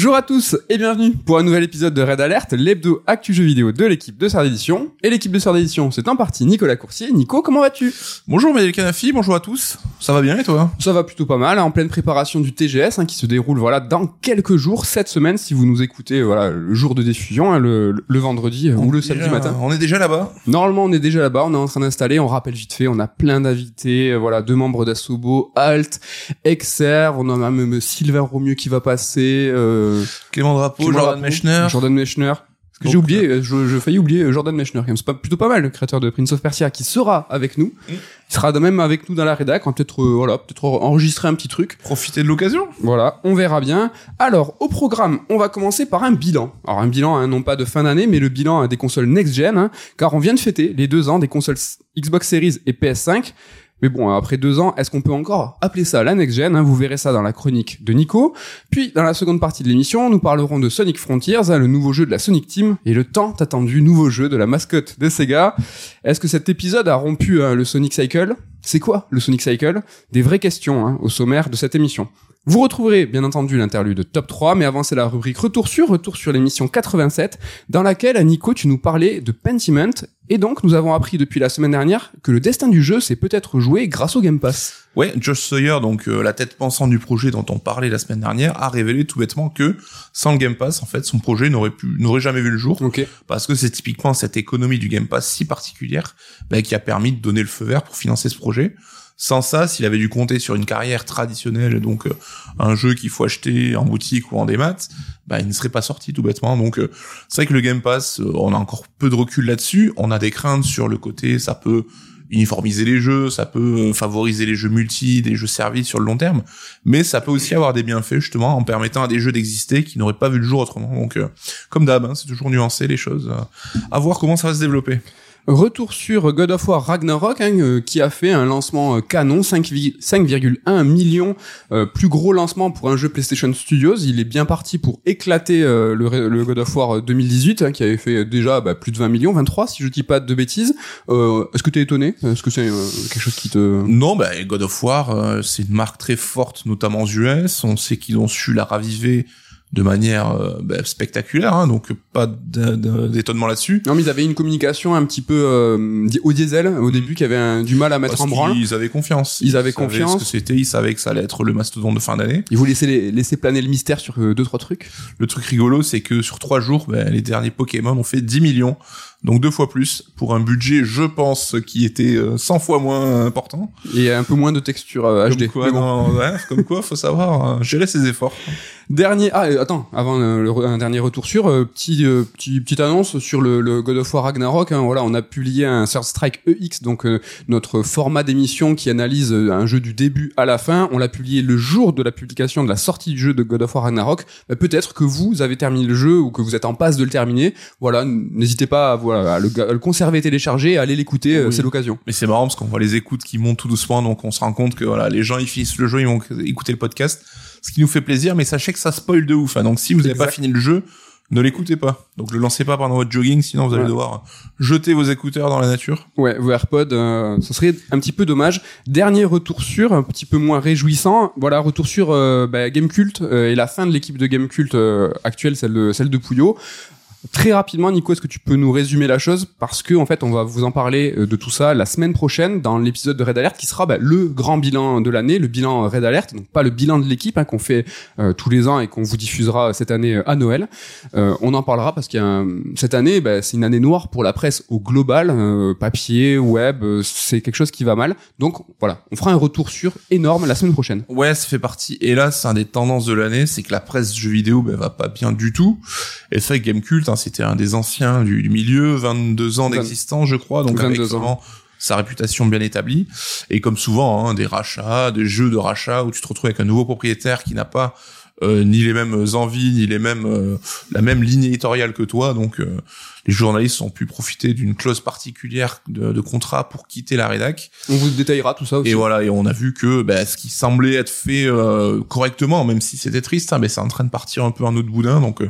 Bonjour à tous et bienvenue pour un nouvel épisode de Red Alert, l'hebdo actu jeu vidéo de l'équipe de Sœur d'édition. Et l'équipe de Sœur d'édition, c'est en partie Nicolas Coursier. Nico, comment vas-tu? Bonjour Médel Canafi, bonjour à tous. Ça va bien et toi? Ça va plutôt pas mal, hein, en pleine préparation du TGS hein, qui se déroule voilà dans quelques jours, cette semaine si vous nous écoutez voilà le jour de diffusion, hein, le, le vendredi euh, ou le samedi Déjà, matin. On est déjà là-bas Normalement, on est déjà là-bas, on est en train d'installer, on rappelle vite fait, on a plein d'invités, euh, voilà, deux membres d'Assobo, Alt, Exer, on a même Sylvain Romieux qui va passer, euh, Clément Drapeau, Clément Jordan Mechner. Jordan Mechner. Que j'ai oublié, euh, je, je failli oublier euh, Jordan Mechner. C'est pas, plutôt pas mal, le créateur de Prince of Persia, qui sera avec nous. Mm. Il sera de même avec nous dans la rédac, on va peut-être, euh, voilà, peut-être enregistrer un petit truc. Profitez de l'occasion. Voilà, on verra bien. Alors, au programme, on va commencer par un bilan. Alors, un bilan, hein, non pas de fin d'année, mais le bilan hein, des consoles next-gen, hein, car on vient de fêter les deux ans des consoles Xbox Series et PS5. Mais bon, après deux ans, est-ce qu'on peut encore appeler ça la next-gen hein Vous verrez ça dans la chronique de Nico. Puis, dans la seconde partie de l'émission, nous parlerons de Sonic Frontiers, hein, le nouveau jeu de la Sonic Team, et le tant attendu nouveau jeu de la mascotte de Sega. Est-ce que cet épisode a rompu hein, le Sonic Cycle? C'est quoi le Sonic Cycle? Des vraies questions hein, au sommaire de cette émission. Vous retrouverez bien entendu l'interlude top 3, mais avant c'est la rubrique Retour sur, retour sur l'émission 87, dans laquelle, Nico, tu nous parlais de Pentiment, et donc nous avons appris depuis la semaine dernière que le destin du jeu s'est peut-être joué grâce au Game Pass. Ouais, Josh Sawyer, donc euh, la tête pensante du projet dont on parlait la semaine dernière, a révélé tout bêtement que sans le Game Pass, en fait, son projet n'aurait pu, n'aurait jamais vu le jour. Parce que c'est typiquement cette économie du Game Pass si particulière bah, qui a permis de donner le feu vert pour financer ce projet. Sans ça, s'il avait dû compter sur une carrière traditionnelle, donc euh, un jeu qu'il faut acheter en boutique ou en démat, bah, il ne serait pas sorti tout bêtement. Donc euh, c'est vrai que le Game Pass, on a encore peu de recul là-dessus. On a des craintes sur le côté, ça peut uniformiser les jeux, ça peut euh, favoriser les jeux multi, des jeux services sur le long terme, mais ça peut aussi avoir des bienfaits justement en permettant à des jeux d'exister qui n'auraient pas vu le jour autrement. Donc euh, comme d'hab, hein, c'est toujours nuancé les choses. euh, à voir comment ça va se développer. Retour sur God of War Ragnarok, hein, euh, qui a fait un lancement euh, canon, 5 vi- 5,1 millions, euh, plus gros lancement pour un jeu PlayStation Studios. Il est bien parti pour éclater euh, le, le God of War euh, 2018, hein, qui avait fait déjà bah, plus de 20 millions, 23 si je dis pas de bêtises. Euh, Est-ce que t'es étonné? Est-ce que c'est quelque chose qui te... Non, bah, God of War, c'est une marque très forte, notamment aux US. On sait qu'ils ont su la raviver de manière euh, bah, spectaculaire, hein, donc pas d'étonnement là-dessus. Non mais ils avaient une communication un petit peu euh, au diesel au début qui avait un- du mal à mettre Parce en branle. qu'ils avaient confiance. Ils avaient savaient confiance. ce que c'était, ils savaient que ça allait être le mastodonte de fin d'année. Ils voulaient laisser, laisser planer le mystère sur euh, deux trois trucs. Le truc rigolo, c'est que sur trois jours, bah, les derniers Pokémon ont fait 10 millions, donc deux fois plus, pour un budget, je pense, qui était euh, 100 fois moins important. Et un peu moins de texture euh, Comme HD. quoi, bon. ouais, comme quoi, faut savoir euh, gérer ses efforts. Dernier ah euh, attends avant euh, le un dernier retour sur euh, petit euh, petit petite annonce sur le, le God of War Ragnarok hein, voilà on a publié un Third Strike EX donc euh, notre format d'émission qui analyse euh, un jeu du début à la fin on l'a publié le jour de la publication de la sortie du jeu de God of War Ragnarok Bah, peut-être que vous avez terminé le jeu ou que vous êtes en passe de le terminer voilà n'hésitez pas à, voilà, à le, à le conserver télécharger et à aller l'écouter euh, Oui. c'est l'occasion Mais c'est marrant parce qu'on voit les écoutes qui montent tout doucement, donc on se rend compte que voilà, les gens ils finissent le jeu, ils vont écouter le podcast, ce qui nous fait plaisir, mais sachez que ça spoil de ouf. hein. donc si vous n'avez pas fini le jeu, ne l'écoutez pas. Donc le lancez pas pendant votre jogging, sinon vous allez Ouais. devoir jeter vos écouteurs dans la nature. Ouais, vos AirPods, euh, ce serait un petit peu dommage. Dernier retour sur, un petit peu moins réjouissant. Voilà, retour sur euh, bah, Gamecult euh, et la fin de l'équipe de Gamecult euh, actuelle, celle de celle de Pouillot. Très rapidement, Nico, est-ce que tu peux nous résumer la chose? Parce que en fait, on va vous en parler euh, de tout ça la semaine prochaine dans l'épisode de Red Alert qui sera bah, le grand bilan de l'année, le bilan Red Alert, donc pas le bilan de l'équipe hein, qu'on fait euh, tous les ans et qu'on vous diffusera cette année euh, à Noël. Euh, on en parlera parce un- cette année, bah, c'est une année noire pour la presse au global, euh, papier, web, euh, c'est quelque chose qui va mal. Donc voilà, on fera un retour sur énorme la semaine prochaine. Ouais, ça fait partie. Et là, un des tendances de l'année, c'est que la presse jeux vidéo ben, va pas bien du tout. Et que Gamecult, hein, c'était un des anciens du, du milieu, 22 ans d'existence, je crois, donc avec 22 ans. vraiment sa réputation bien établie. Et comme souvent, hein, des rachats, des jeux de rachat où tu te retrouves avec un nouveau propriétaire qui n'a pas euh, ni les mêmes envies, ni les mêmes euh, la même ligne éditoriale que toi. Donc euh, les journalistes ont pu profiter d'une clause particulière de, de contrat pour quitter la rédac. On vous détaillera tout ça aussi. Et voilà, et on a vu que bah, ce qui semblait être fait correctement, même si c'était triste, hein, bah, c'est en train de partir un peu en autre boudin. Donc,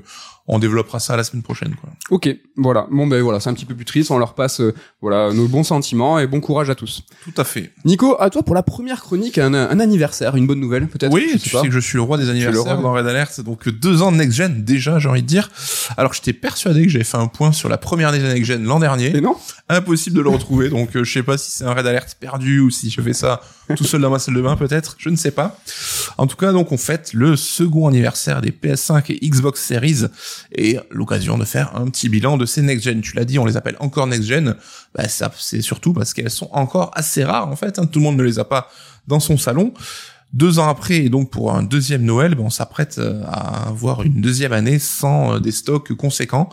on développera ça la semaine prochaine. Quoi. Ok, voilà. Bon ben voilà, c'est un petit peu plus triste. On leur passe euh, voilà nos bons sentiments et bon courage à tous. Tout à fait. Nico, à toi pour la première chronique, un, un anniversaire, une bonne nouvelle peut-être. Oui, tu sais pas. que je suis le roi des le anniversaires roi. dans Red Alert, donc deux ans de next gen déjà, j'ai envie de dire. Alors j'étais persuadé que j'avais fait un point sur la première des next gen l'an dernier. Et non impossible de le retrouver. Donc euh, je sais pas si c'est un raid alert perdu ou si je fais ça tout seul dans ma salle de bain peut-être, je ne sais pas. En tout cas, donc on fête le second anniversaire des PS5 et Xbox Series et l'occasion de faire un petit bilan de ces next gen. Tu l'as dit, on les appelle encore next gen. Bah ça c'est surtout parce qu'elles sont encore assez rares en fait. hein. Tout le monde ne les a pas dans son salon. Deux ans après, et donc pour un deuxième Noël, ben, on s'apprête euh, à avoir une deuxième année sans euh, des stocks conséquents.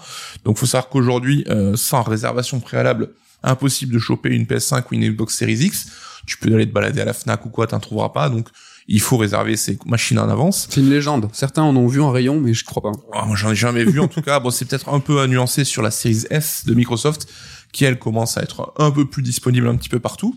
Donc faut savoir qu'aujourd'hui, euh, sans réservation préalable, impossible de choper une PS5 ou une Xbox Series X. Tu peux aller te balader à la Fnac ou quoi, t'en trouveras pas. Donc il faut réserver ces machines en avance. C'est une légende. Certains en ont vu en rayon, mais je crois pas. Ah, moi j'en ai jamais vu en tout cas. Bon c'est peut-être un peu à nuancer sur la Series S de Microsoft qui elle commence à être un peu plus disponible un petit peu partout.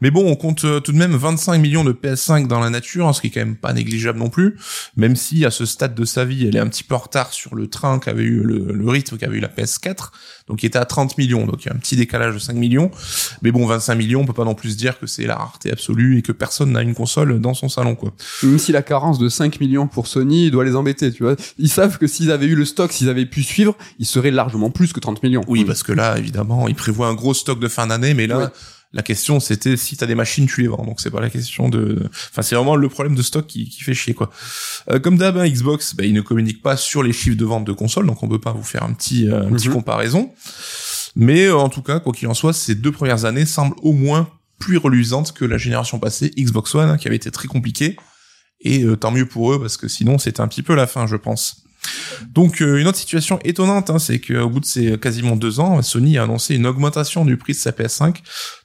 Mais bon, on compte euh, tout de même 25 millions de PS5 dans la nature, hein, ce qui est quand même pas négligeable non plus, même si à ce stade de sa vie, elle est un petit peu en retard sur le train qu'avait eu le, le rythme qu'avait eu la PS4, donc qui était à 30 millions, donc il y a un petit décalage de 5 millions. Mais bon, 25 millions, on peut pas non plus dire que c'est la rareté absolue et que personne n'a une console dans son salon, quoi. Même si la carence de 5 millions pour Sony doit les embêter, tu vois. Ils savent que s'ils avaient eu le stock, s'ils avaient pu suivre, ils seraient largement plus que 30 millions. Oui, parce que là, évidemment, ils prévoient un gros stock de fin d'année, mais là, Ouais. la question c'était si t'as des machines, tu les vends. Donc c'est pas la question de. Enfin, c'est vraiment le problème de stock qui, qui fait chier, quoi. Euh, comme d'hab, hein, Xbox, bah, ils ne communiquent pas sur les chiffres de vente de consoles, donc on peut pas vous faire un petit, euh, un petit Mhm. comparaison. Mais euh, en tout cas, quoi qu'il en soit, ces deux premières années semblent au moins plus reluisantes que la génération passée, Xbox One, hein, qui avait été très compliquée. Et euh, tant mieux pour eux, parce que sinon c'était un petit peu la fin, je pense. Donc euh, une autre situation étonnante, hein, c'est qu'au bout de ces quasiment deux ans, Sony a annoncé une augmentation du prix de sa PS5,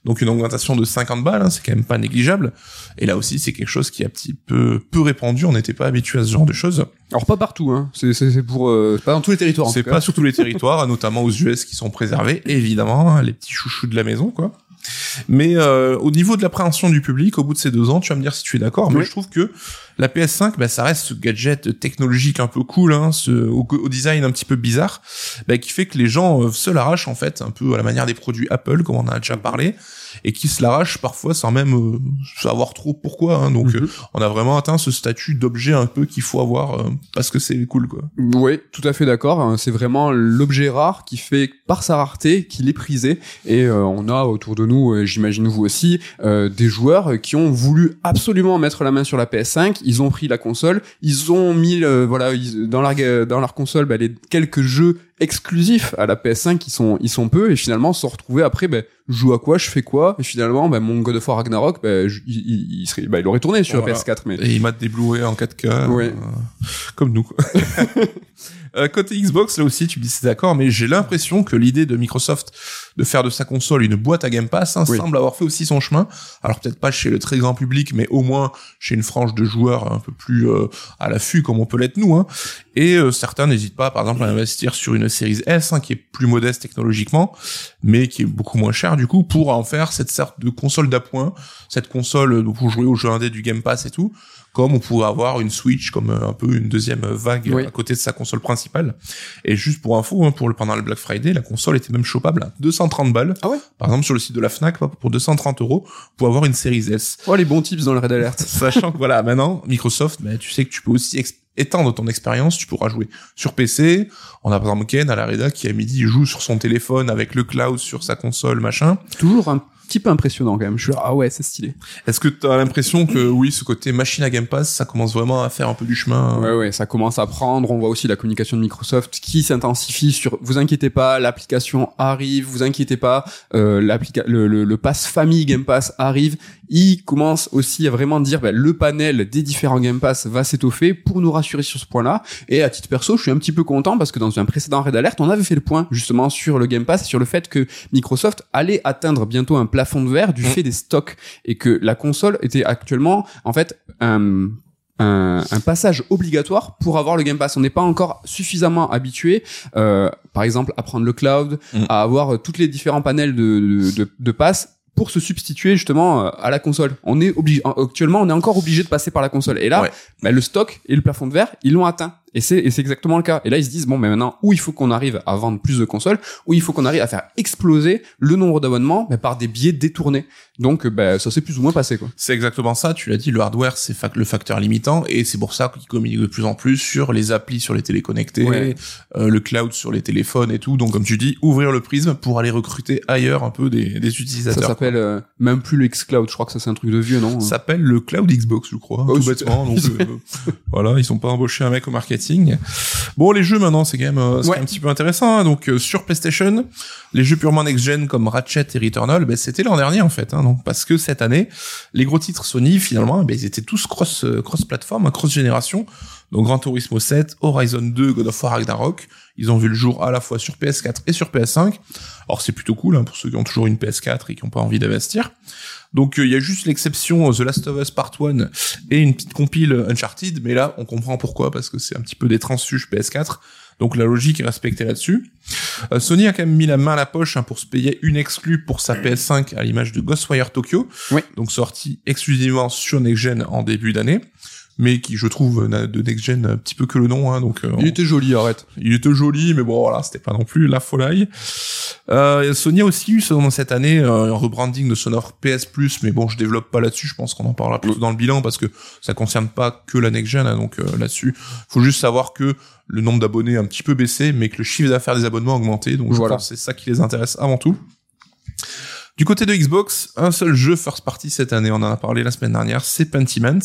donc une augmentation de 50 balles, hein, c'est quand même pas négligeable. Et là aussi, c'est quelque chose qui est un petit peu peu répandu, on n'était pas habitué à ce genre de choses. Alors pas partout, hein. C'est pour euh, c'est pas dans tous les territoires. C'est pas sur tous les territoires, notamment aux US qui sont préservés, évidemment, hein, les petits chouchous de la maison, quoi. Mais euh, au niveau de l'appréhension du public, au bout de ces deux ans, tu vas me dire si tu es d'accord, mais Oui. je trouve que la PS5, bah, ça reste ce gadget technologique un peu cool, hein, ce, au, au design un petit peu bizarre, bah, qui fait que les gens euh, se l'arrachent en fait, un peu à la manière des produits Apple, comme on en a déjà parlé, et qui se l'arrachent parfois sans même euh, savoir trop pourquoi. Hein, donc Mhm. euh, on a vraiment atteint ce statut d'objet un peu qu'il faut avoir euh, parce que c'est cool, quoi. Oui, tout à fait d'accord. hein. C'est vraiment l'objet rare qui fait, par sa rareté, qu'il est prisé. Et euh, on a autour de nous, j'imagine vous aussi, euh, des joueurs qui ont voulu absolument mettre la main sur la PS5. Ils ont pris la console, ils ont mis, euh, voilà, dans leur dans leur console, bah, les quelques jeux exclusifs à la PS5 qui sont ils sont peu et finalement se retrouver après ben je joue à quoi je fais quoi et finalement ben mon God of War Ragnarok ben je- il, il, il serait ben, il aurait tourné sur Voilà. PS4 mais Et ils matent des Blu-ray en 4K. Ouais. euh, comme nous. quoi. Euh, côté Xbox, là aussi, tu me dis c'est d'accord, mais j'ai l'impression que l'idée de Microsoft de faire de sa console une boîte à Game Pass hein, Oui. semble avoir fait aussi son chemin. Alors peut-être pas chez le très grand public, mais au moins chez une frange de joueurs un peu plus euh, à l'affût comme on peut l'être nous. Hein. Et euh, certains n'hésitent pas, par exemple, à investir sur une Series S hein, qui est plus modeste technologiquement, mais qui est beaucoup moins chère du coup pour en faire cette sorte de console d'appoint, cette console euh, pour jouer aux jeux indés du Game Pass et tout comme on pourrait avoir une Switch comme un peu une deuxième vague Oui. à côté de sa console principale. Et juste pour info, hein, pour le pendant le Black Friday, la console était même chopable à 230 balles. ah ouais Par exemple, sur le site de la Fnac, pour 230 euros, pour avoir une Series S. oh les bons tips dans le Red Alert Sachant que voilà, maintenant Microsoft, ben, tu sais que tu peux aussi étendre ton expérience, tu pourras jouer sur PC. On a par exemple Ken à la Reda qui à midi joue sur son téléphone avec le cloud sur sa console, machin. toujours un petit peu impressionnant quand même. Je suis là, ah ouais, c'est stylé. Est-ce que tu as l'impression que oui, ce côté machine à Game Pass, ça commence vraiment à faire un peu du chemin Ouais, ouais, ça commence à prendre. On voit aussi la communication de Microsoft qui s'intensifie sur. Vous inquiétez pas, l'application arrive. Vous inquiétez pas, euh, le, le, le pass famille Game Pass arrive. Il commence aussi à vraiment dire, bah, le panel des différents Game Pass va s'étoffer pour nous rassurer sur ce point-là. Et à titre perso, je suis un petit peu content parce que dans un précédent Red Alert, on avait fait le point justement sur le Game Pass, sur le fait que Microsoft allait atteindre bientôt un plafond de verre du Mm. fait des stocks et que la console était actuellement en fait un un, un passage obligatoire pour avoir le Game Pass. On n'est pas encore suffisamment habitué, euh, par exemple, à prendre le cloud, Mm. à avoir euh, toutes les différents panels de, de, de, de pass pour se substituer justement euh, à la console. On est obligé, actuellement, on est encore obligé de passer par la console. Et là, Ouais. bah, le stock et le plafond de verre, ils l'ont atteint. Et c'est et c'est exactement le cas. Et là, ils se disent bon, mais maintenant, où il faut qu'on arrive à vendre plus de consoles, où il faut qu'on arrive à faire exploser le nombre d'abonnements, mais par des biais détournés. Donc, ben, ça s'est plus ou moins passé, quoi. C'est exactement ça, tu l'as dit, le hardware c'est le facteur limitant et c'est pour ça qu'ils communiquent de plus en plus sur les applis sur les téléconnectés, Ouais. euh, le cloud sur les téléphones et tout. Donc comme tu dis, ouvrir le prisme pour aller recruter ailleurs un peu des, des Ça utilisateurs. s'appelle euh, même plus le xCloud. Je crois que ça c'est un truc de vieux, non Ça s'appelle le cloud Xbox, je crois, Oh, tout bêtement. Donc euh, voilà, ils sont pas embauchés un mec au marketing. Bon, les jeux maintenant, c'est quand même euh, Ouais. un petit peu intéressant. hein. Donc euh, sur PlayStation, les jeux purement next-gen comme Ratchet et Returnal, ben, c'était l'an dernier en fait. Hein, donc parce que cette année, les gros titres Sony finalement, ben, ils étaient tous cross euh, cross plateforme, cross génération. Donc Gran Turismo 7, Horizon 2, God of War Ragnarok, ils ont vu le jour à la fois sur PS4 et sur PS5. Alors c'est plutôt cool hein, pour ceux qui ont toujours une PS4 et qui n'ont pas envie d'investir. Donc euh, il y a juste l'exception euh, The Last of Us Part 1 et une petite compile Uncharted, mais là on comprend pourquoi parce que c'est un petit peu des transfuges PS4. Donc la logique est respectée là-dessus. Euh, Sony a quand même mis la main à la poche hein, pour se payer une exclue pour sa PS5 à l'image de Ghostwire Tokyo, Oui. donc sorti exclusivement sur Next Gen en début d'année, mais qui je trouve n'a de Next Gen un petit peu que le nom, hein, donc euh, Il était joli, arrête. il était joli, mais bon, voilà, c'était pas non plus la folie. Euh, Sony a aussi eu, selon cette année, euh, un rebranding de son offre PS Plus, mais bon, je développe pas là-dessus, je pense qu'on en parlera plutôt dans le bilan, parce que ça concerne pas que la next-gen, hein, donc euh, là-dessus, faut juste savoir que le nombre d'abonnés a un petit peu baissé, mais que le chiffre d'affaires des abonnements a augmenté, donc je pense que c'est ça qui les intéresse avant tout. Du côté de Xbox, un seul jeu first party cette année, on en a parlé la semaine dernière, c'est Pentiment.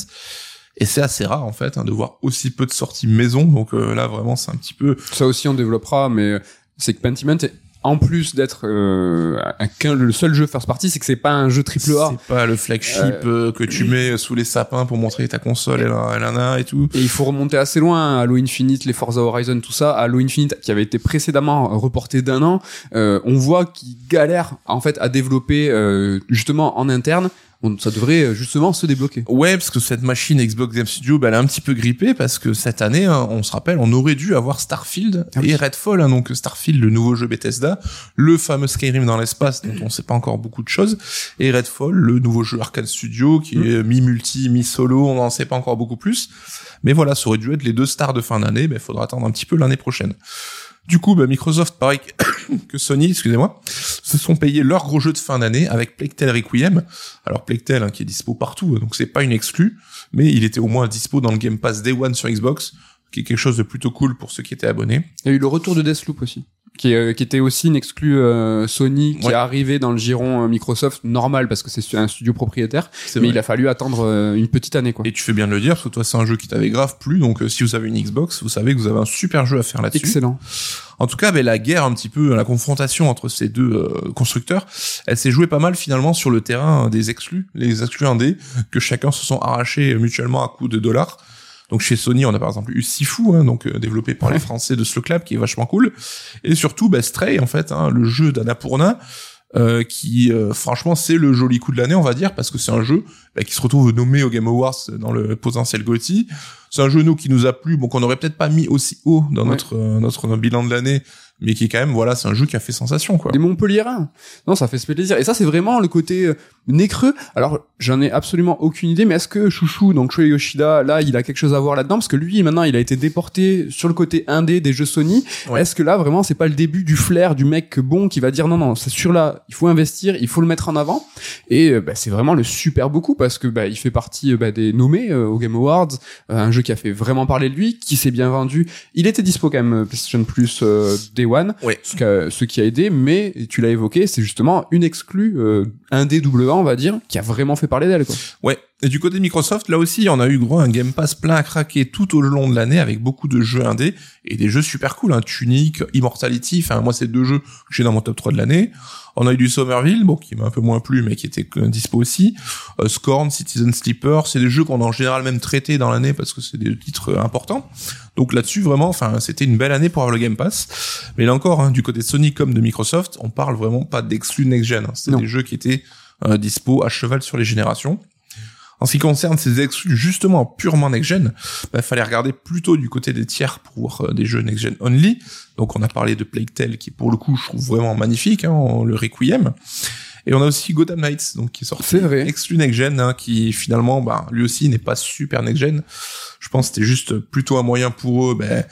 Et c'est assez rare en fait hein, de voir aussi peu de sorties maison, donc euh, là vraiment c'est un petit peu Ça aussi, on développera, mais c'est que Pentiment, est- en plus d'être euh, le seul jeu first party, c'est que c'est pas un jeu triple A. C'est pas le flagship euh, que tu mets sous les sapins pour montrer ta console, elle, elle en a et tout. Et il faut remonter assez loin, Halo Infinite, les Forza Horizon, tout ça. Halo Infinite, qui avait été précédemment reporté d'un an, euh, on voit qu'ils galèrent en fait à développer euh, justement en interne. On- ça devrait euh, justement se débloquer. Ouais, parce que cette machine Xbox Game Studio, bah, elle a un petit peu grippé parce que cette année, hein, on se rappelle, on aurait dû avoir Starfield Ah oui. et Redfall, hein, donc Starfield, le nouveau jeu Bethesda, le fameux Skyrim dans l'espace dont on sait pas encore beaucoup de choses, et Redfall, le nouveau jeu Arcade Studio qui Mm. est mi-multi, mi-solo, on n'en sait pas encore beaucoup plus. Mais voilà, ça aurait dû être les deux stars de fin d'année, mais il faudra attendre un petit peu l'année prochaine. Du coup, bah, Microsoft, pareil que Sony, excusez-moi, se sont payés leur gros jeu de fin d'année avec Tale Requiem. Alors Tale, hein, qui est dispo partout, donc c'est pas une exclue, mais il était au moins dispo dans le Game Pass Day One sur Xbox, qui est quelque chose de plutôt cool pour ceux qui étaient abonnés. Il y a eu le retour de Deathloop aussi. Qui, est, euh, qui était aussi une exclue euh, Sony qui Ouais. est arrivé dans le giron euh, Microsoft normal parce que c'est un studio propriétaire mais vrai. il a fallu attendre euh, une petite année quoi Et tu fais bien de le dire, parce que toi c'est un jeu qui t'avait grave plu, donc euh, si vous avez une Xbox, vous savez que vous avez un super jeu à faire là-dessus. excellent En tout cas, ben, la guerre, un petit peu, la confrontation entre ces deux euh, constructeurs, elle s'est jouée pas mal finalement sur le terrain des exclus, les exclus indés, que chacun se sont arrachés mutuellement à coups de dollars. Donc chez Sony, on a par exemple eu Sifu, hein, donc euh, développé par les Français de Slowclap, qui est vachement cool. Et surtout, ben, Stray, en fait, hein, le jeu d'Annapurna, euh, qui euh, franchement c'est le joli coup de l'année on va dire parce que c'est un jeu bah, qui se retrouve nommé au Game Awards dans le potentiel GOTY c'est un jeu nous qui nous a plu bon qu'on aurait peut-être pas mis aussi haut dans Ouais. notre euh, notre bilan de l'année mais qui est quand même voilà c'est un jeu qui a fait sensation quoi. Des Montpelliérains. Non ça fait plaisir. Et ça c'est vraiment le côté nez creux. Alors j'en ai absolument aucune idée mais est-ce que Chouchou donc Shuei Yoshida là il a quelque chose à voir là-dedans? Parce que lui maintenant il a été déporté sur le côté indé des jeux Sony. Ouais. est-ce que là vraiment c'est pas le début du flair du mec bon qui va dire non non c'est sûr là il faut investir il faut le mettre en avant? Et euh, bah, c'est vraiment le super beaucoup parce que bah, il fait partie euh, bah, des nommés euh, au Game Awards. Euh, un jeu qui a fait vraiment parler de lui qui s'est bien vendu. Il était dispo quand même PlayStation Plus Day One. Ouais. ce, qui a, ce qui a aidé mais tu l'as évoqué c'est justement une exclue euh, un On va dire qui a vraiment fait parler d'elle quoi Ouais. Et du côté de Microsoft, là aussi, on a eu gros un Game Pass plein à craquer tout au long de l'année avec beaucoup de jeux indés et des jeux super cool, hein. Tunic, Immortality, enfin, moi, c'est deux jeux que j'ai dans mon top 3 de l'année. On a eu du Somerville, bon, qui m'a un peu moins plu, mais qui était dispo aussi. Euh, Scorn, Citizen Sleeper, c'est des jeux qu'on a en général même traités dans l'année parce que c'est des titres euh, importants. Donc là-dessus, vraiment, enfin, c'était une belle année pour avoir le Game Pass. Mais là encore, hein, du côté de Sony comme de Microsoft, on parle vraiment pas d'exclus next-gen. Hein. C'est des jeux qui étaient euh, dispo à cheval sur les générations. En ce qui concerne ces exclus justement purement next-gen, bah, fallait regarder plutôt du côté des tiers pour euh, des jeux next-gen only. Donc on a parlé de Plague Tale qui pour le coup je trouve vraiment magnifique, hein, le Requiem. Et on a aussi Gotham Knights, donc qui est sorti C'est vrai. exclu next gen, hein, qui finalement, bah, lui aussi n'est pas super next gen. Je pense que c'était juste plutôt un moyen pour eux, ben,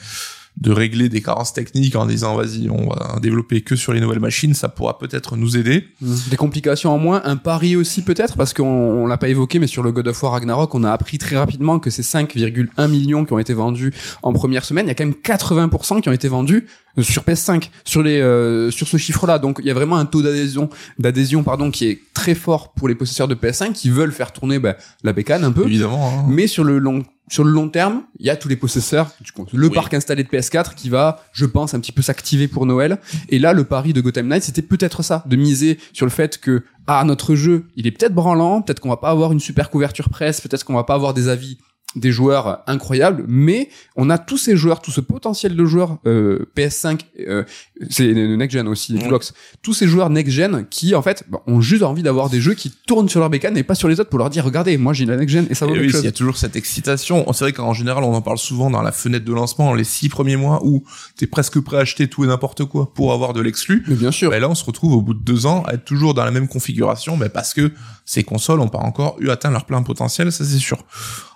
de régler des carences techniques en disant vas-y on va développer que sur les nouvelles machines ça pourra peut-être nous aider. Des complications en moins, un pari aussi peut-être, parce qu'on on l'a pas évoqué, mais sur le God of War Ragnarok, on a appris très rapidement que ces 5,1 millions qui ont été vendus en première semaine, il y a quand même 80% qui ont été vendus sur PS5, sur les euh, sur ce chiffre-là. Donc il y a vraiment un taux d'adhésion d'adhésion pardon qui est très fort pour les possesseurs de PS5 qui veulent faire tourner bah, la bécane un peu. évidemment hein. Mais sur le long sur le long terme, il y a tous les possesseurs, du le Oui. parc installé de PS4 qui va, je pense, un petit peu s'activer pour Noël. Et là, le pari de Gotham Knights, c'était peut-être ça, de miser sur le fait que, ah, notre jeu, il est peut-être branlant, peut-être qu'on va pas avoir une super couverture presse, peut-être qu'on va pas avoir des avis des joueurs incroyables, mais on a tous ces joueurs, tout ce potentiel de joueurs euh, PS5, euh, c'est next gen aussi. Xbox, tous ces joueurs next gen qui en fait bah, ont juste envie d'avoir des jeux qui tournent sur leur bécane et pas sur les autres pour leur dire regardez, moi j'ai la next gen et ça vaut Et quelque oui, chose. il y a toujours cette excitation. C'est vrai qu'en général, on en parle souvent dans la fenêtre de lancement, les six premiers mois où t'es presque prêt à acheter tout et n'importe quoi pour avoir de l'exclu. Mais bien sûr. Ben là, on se retrouve au bout de deux ans à être toujours dans la même configuration, ben parce que ces consoles ont pas encore eu atteint leur plein potentiel, ça c'est sûr.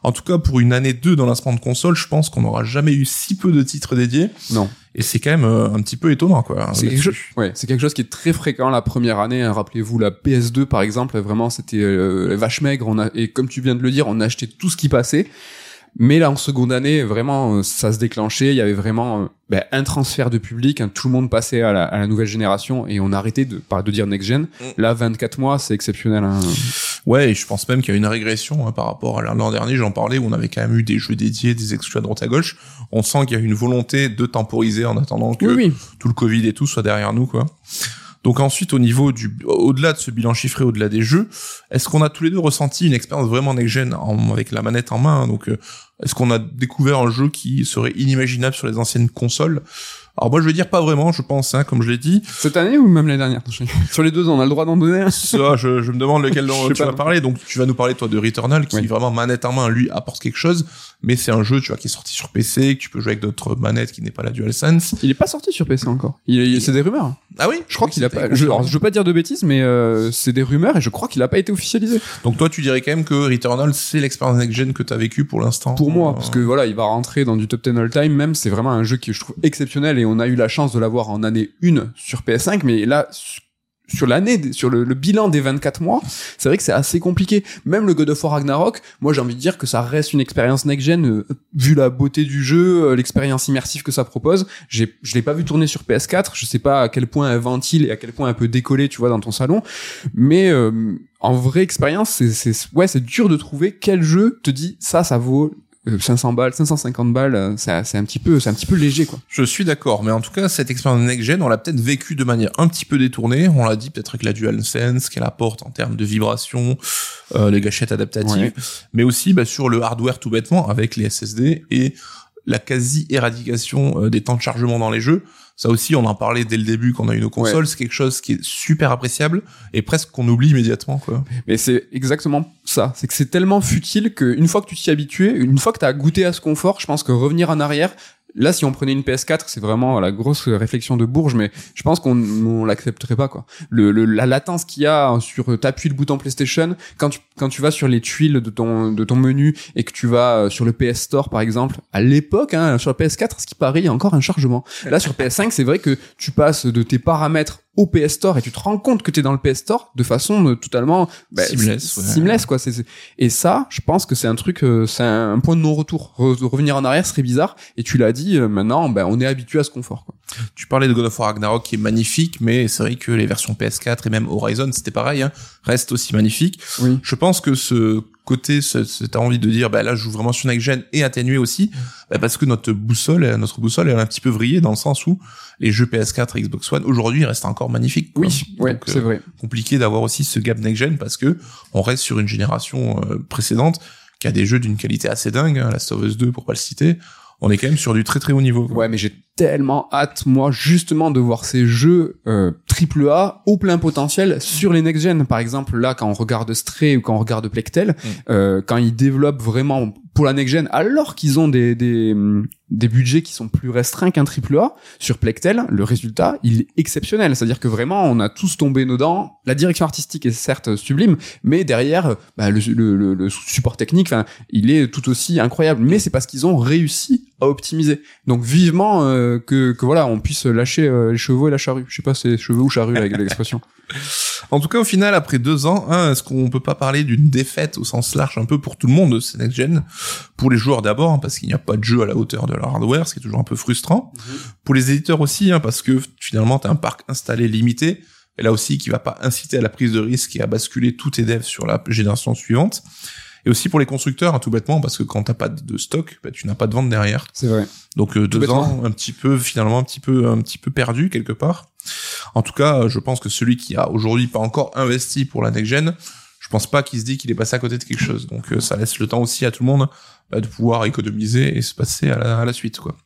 En tout cas, pour une année 2 dans lancement de console, je pense qu'on n'aura jamais eu si peu de titres dédiés, Non. et c'est quand même euh, un petit peu étonnant, quoi. C'est quelque, chose, ouais, quelque chose qui est très fréquent la première année. hein. Rappelez-vous la PS2 par exemple, vraiment c'était euh, vache maigre. On a, et comme tu viens de le dire, on a acheté tout ce qui passait. Mais là en seconde année, vraiment, euh, ça se déclenchait. Il y avait vraiment euh, ben, un transfert de public. hein. Tout le monde passait à la, à la nouvelle génération et on arrêtait de, par- de dire next gen. Là, 24 mois, c'est exceptionnel. hein. Ouais, et je pense même qu'il y a une régression hein, par rapport à l'an dernier, j'en parlais, où on avait quand même eu des jeux dédiés, des exclus à droite à gauche. On sent qu'il y a une volonté de temporiser en attendant que Oui, oui. tout le Covid et tout soit derrière nous, quoi. Donc ensuite, au niveau du, au-delà de ce bilan chiffré, au-delà des jeux, est-ce qu'on a tous les deux ressenti une expérience vraiment next-gen en- avec la manette en main? Hein, Donc, euh, est-ce qu'on a découvert un jeu qui serait inimaginable sur les anciennes consoles? Alors moi, je vais dire pas vraiment, je pense, hein, comme je l'ai dit. Cette année ou même l'année dernière Sur les deux, on a le droit d'en donner un. Ça, je, je me demande lequel dont tu vas parler. Donc, tu vas nous parler, toi, de Returnal, qui Oui. vraiment manette en main, lui, apporte quelque chose. Mais c'est un jeu, tu vois, qui est sorti sur PC, que tu peux jouer avec d'autres manettes qui n'est pas la DualSense. Il est pas sorti sur PC encore. Il, il- c'est des rumeurs. Ah oui Je crois qu'il a pas. Je, alors, je veux pas dire de bêtises, mais euh, c'est des rumeurs et je crois qu'il a pas été officialisé. Donc toi, tu dirais quand même que Returnal, c'est l'expérience next-gen que t'as vécu pour l'instant Pour moi, Euh, parce que voilà, il va rentrer dans du top 10 all time. Même, c'est vraiment un jeu qui je trouve exceptionnel et on a eu la chance de l'avoir en année 1 sur PS5, mais là. Su- Sur l'année, sur le, le bilan des 24 mois, c'est vrai que c'est assez compliqué. Même le God of War Ragnarok, moi j'ai envie de dire que ça reste une expérience next-gen, euh, vu la beauté du jeu, euh, l'expérience immersive que ça propose. J'ai, je l'ai pas vu tourner sur PS4, je sais pas à quel point elle ventile et à quel point elle peut décoller, tu vois, dans ton salon. Mais euh, en vraie expérience, c'est, c'est, ouais, c'est dur de trouver quel jeu te dit ça, ça vaut 500 balles, 550 balles, euh, c'est, c'est un petit peu, c'est un petit peu léger, quoi. Je suis d'accord, mais en tout cas, cette expérience next-gen, on l'a peut-être vécu de manière un petit peu détournée. On l'a dit peut-être avec la DualSense, qu'elle apporte en termes de vibration, euh, les gâchettes adaptatives, Ouais. mais aussi bah, sur le hardware tout bêtement, avec les SSD et la quasi-éradication euh, des temps de chargement dans les jeux. Ça aussi, on en parlait dès le début quand on a eu nos consoles, c'est quelque chose qui est super appréciable et presque qu'on oublie immédiatement, quoi. Mais c'est exactement ça. C'est que c'est tellement futile qu'une fois que tu t'y es habitué, une fois que t'as goûté à ce confort, je pense que revenir en arrière, là, si on prenait une PS4, c'est vraiment la grosse réflexion de Bourges, mais je pense qu'on on l'accepterait pas, quoi. Le, le- la latence qu'il y a sur, t'appuies le bouton PlayStation, quand tu, quand tu vas sur les tuiles de ton, de ton menu et que tu vas euh, sur le PS Store, par exemple, à l'époque, hein, sur la PS4, ce qui paraît, il y a encore un chargement. Là, sur PS5, c'est vrai que tu passes de tes paramètres au PS Store et tu te rends compte que tu es dans le PS Store de façon euh, totalement bah, Seamless, ouais. seamless quoi. Et ça, je pense que c'est un truc, euh, c'est un, point de non-retour. Re- revenir en arrière serait bizarre. Et tu l'as dit, euh, maintenant, ben, on est habitué à ce confort. Quoi. Tu parlais de God of War Ragnarok qui est magnifique, mais c'est vrai que les versions PS4 et même Horizon, c'était pareil, hein, restent aussi magnifiques. Oui. Je pense que ce côté, ce- cette envie de dire, bah là, je joue vraiment sur Next Gen et atténué aussi, bah, parce que notre boussole, euh, notre boussole, elle a un petit peu vrillé dans le sens où les jeux PS4 et Xbox One aujourd'hui restent encore magnifiques. quoi. ouais, Donc, c'est euh, vrai. compliqué d'avoir aussi ce gap Next Gen parce que on reste sur une génération euh, précédente qui a des jeux d'une qualité assez dingue, hein, Last of Us 2 pour pas le citer. On est quand même sur du très très haut niveau. quoi. Ouais, mais j'ai tellement hâte, moi, justement, de voir ces jeux euh, triple A au plein potentiel sur les next-gen. Par exemple, là, quand on regarde Stray ou quand on regarde Plectel, Mm. euh, quand ils développent vraiment pour la next-gen, alors qu'ils ont des, des, hum, des budgets qui sont plus restreints qu'un triple A, sur Plectel, le résultat, il est exceptionnel. C'est-à-dire que vraiment, on a tous tombé nos dents. La direction artistique est certes sublime, mais derrière, bah, le, le, le- le support technique, il est tout aussi incroyable. Mais c'est parce qu'ils ont réussi à optimiser. Donc vivement euh, que, que voilà, on puisse lâcher euh, les chevaux et la charrue. Je sais pas, c'est cheveux ou charrue avec l'expression. En tout cas, au final, après deux ans, hein, est-ce qu'on peut pas parler d'une défaite au sens large un peu pour tout le monde de ces next gen? Pour les joueurs d'abord, hein, parce qu'il n'y a pas de jeu à la hauteur de leur hardware, ce qui est toujours un peu frustrant. Pour les éditeurs aussi, hein, parce que finalement, tu as un parc installé limité, et là aussi, qui va pas inciter à la prise de risque et à basculer tous tes devs sur la génération suivante. Et aussi pour les constructeurs, hein, tout bêtement, parce que quand t'as pas de stock, bah, tu n'as pas de vente derrière. C'est vrai. Donc euh, deux bêtement. ans, un petit peu finalement un petit peu un petit peu perdu quelque part. En tout cas, je pense que celui qui a aujourd'hui pas encore investi pour la next gen, je pense pas qu'il se dit qu'il est passé à côté de quelque chose. Donc euh, ça laisse le temps aussi à tout le monde bah, de pouvoir économiser et se passer à la, à la suite quoi.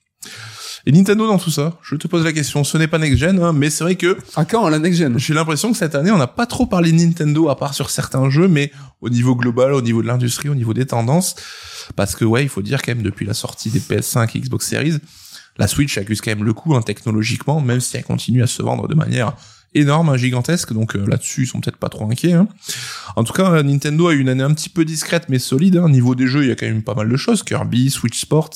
Et Nintendo dans tout ça, je te pose la question, ce n'est pas next gen, hein, mais c'est vrai que À quand la next gen? j'ai l'impression que cette année on n'a pas trop parlé de Nintendo à part sur certains jeux, mais au niveau global, au niveau de l'industrie, au niveau des tendances, parce que ouais, il faut dire quand même depuis la sortie des PS5 et Xbox Series, la Switch accuse quand même le coup hein, technologiquement, même si elle continue à se vendre de manière énorme, hein, gigantesque. Donc euh, là-dessus, ils sont peut-être pas trop inquiets. hein. En tout cas, euh, Nintendo a eu une année un petit peu discrète mais solide. Hein. Niveau des jeux, il y a quand même pas mal de choses. Kirby, Switch Sports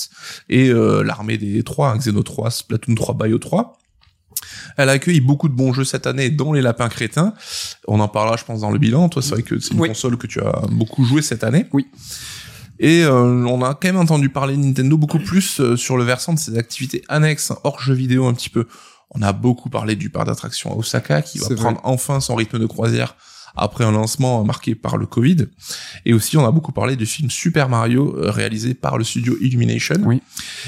et euh, l'armée des 3, hein, Xeno 3, Splatoon 3, Bio 3. Elle a accueilli beaucoup de bons jeux cette année, dont les lapins crétins. On en parlera, je pense, dans le bilan. Toi, c'est vrai que c'est une Oui. console que tu as beaucoup joué cette année. Oui. Et euh, on a quand même entendu parler de Nintendo beaucoup plus sur le versant de ses activités annexes, hors jeux vidéo un petit peu. On a beaucoup parlé du parc d'attractions à Osaka, qui va vrai. prendre enfin son rythme de croisière après un lancement marqué par le Covid. Et aussi, on a beaucoup parlé du film Super Mario, euh, réalisé par le studio Illumination. Oui.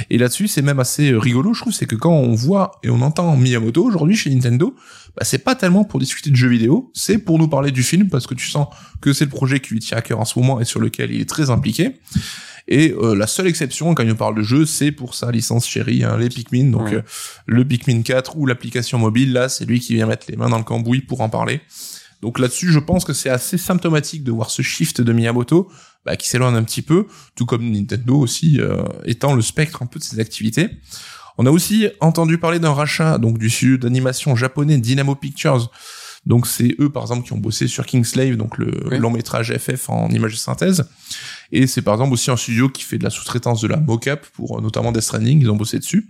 Et là-dessus, c'est même assez euh, rigolo, je trouve, c'est que quand on voit et on entend Miyamoto aujourd'hui chez Nintendo, bah, c'est pas tellement pour discuter de jeux vidéo, c'est pour nous parler du film, parce que tu sens que c'est le projet qui lui tient à cœur en ce moment et sur lequel il est très impliqué. Et euh, la seule exception quand il nous parle de jeu, c'est pour sa licence chérie, hein, les Pikmin. Donc Ouais. euh, le Pikmin 4 ou l'application mobile, là, c'est lui qui vient mettre les mains dans le cambouis pour en parler. Donc là-dessus, je pense que c'est assez symptomatique de voir ce shift de Miyamoto, bah, qui s'éloigne un petit peu, tout comme Nintendo aussi, euh, étant le spectre un peu de ses activités. On a aussi entendu parler d'un rachat donc du studio d'animation japonais Dynamo Pictures. Donc c'est eux par exemple qui ont bossé sur Kingslave, donc le Oui. long métrage FF en image de synthèse. Et c'est par exemple aussi un studio qui fait de la sous-traitance de la mocap pour euh, notamment Death Stranding, ils ont bossé dessus.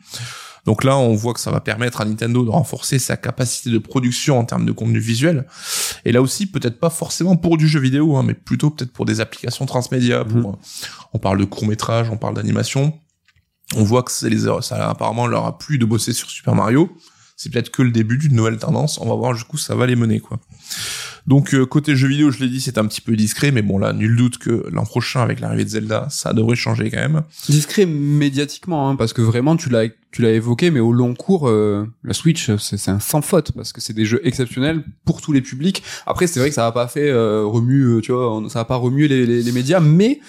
Donc là, on voit que ça va permettre à Nintendo de renforcer sa capacité de production en termes de contenu visuel. Et là aussi, peut-être pas forcément pour du jeu vidéo, hein, mais plutôt peut-être pour des applications transmédia. Pour, Mhm. euh, on parle de court métrage, on parle d'animation. On voit que c'est les, ça apparemment leur a plu de bosser sur Super Mario. C'est peut-être que le début d'une nouvelle tendance. On va voir jusqu'où ça va les mener, quoi. Donc euh, côté jeu vidéo, je l'ai dit, c'est un petit peu discret, mais bon là, nul doute que l'an prochain, avec l'arrivée de Zelda, ça devrait changer quand même. Discret médiatiquement, hein, parce que vraiment tu l'as tu l'as évoqué, mais au long cours, euh, la Switch c'est c'est un sans faute parce que c'est des jeux exceptionnels pour tous les publics. Après c'est vrai que ça a pas fait euh, remue, euh, tu vois, ça a pas remué les, les, les médias, mais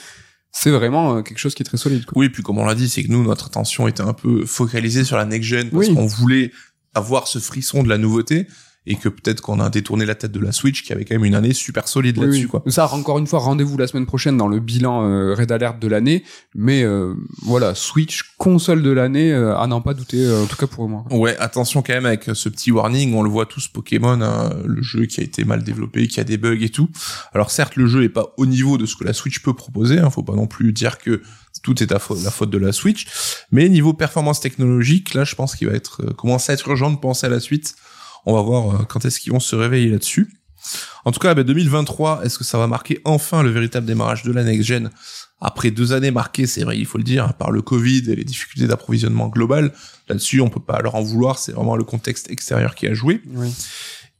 c'est vraiment euh, quelque chose qui est très solide. Quoi. Oui, puis comme on l'a dit, c'est que nous, notre attention était un peu focalisée sur la next-gen, parce Oui. qu'on voulait avoir ce frisson de la nouveauté, et que peut-être qu'on a détourné la tête de la Switch, qui avait quand même une année super solide Oui, là-dessus, oui. quoi. Ça, encore une fois, rendez-vous la semaine prochaine dans le bilan euh, Red Alert de l'année. Mais euh, voilà, Switch, console de l'année, euh, à n'en pas douter, euh, en tout cas pour moi. Ouais, attention quand même avec ce petit warning, on le voit tous Pokémon, hein, le jeu qui a été mal développé, qui a des bugs et tout. Alors certes, le jeu est pas au niveau de ce que la Switch peut proposer, hein, faut pas non plus dire que tout est à la faute de la Switch, mais niveau performance technologique, là je pense qu'il va être euh, commence à être urgent de penser à la suite. On va voir euh, quand est-ce qu'ils vont se réveiller là-dessus. En tout cas, bah, 2023, est-ce que ça va marquer enfin le véritable démarrage de la next-gen après deux années marquées, c'est vrai, il faut le dire, par le Covid et les difficultés d'approvisionnement global, là-dessus, on peut pas leur en vouloir, c'est vraiment le contexte extérieur qui a joué. Oui.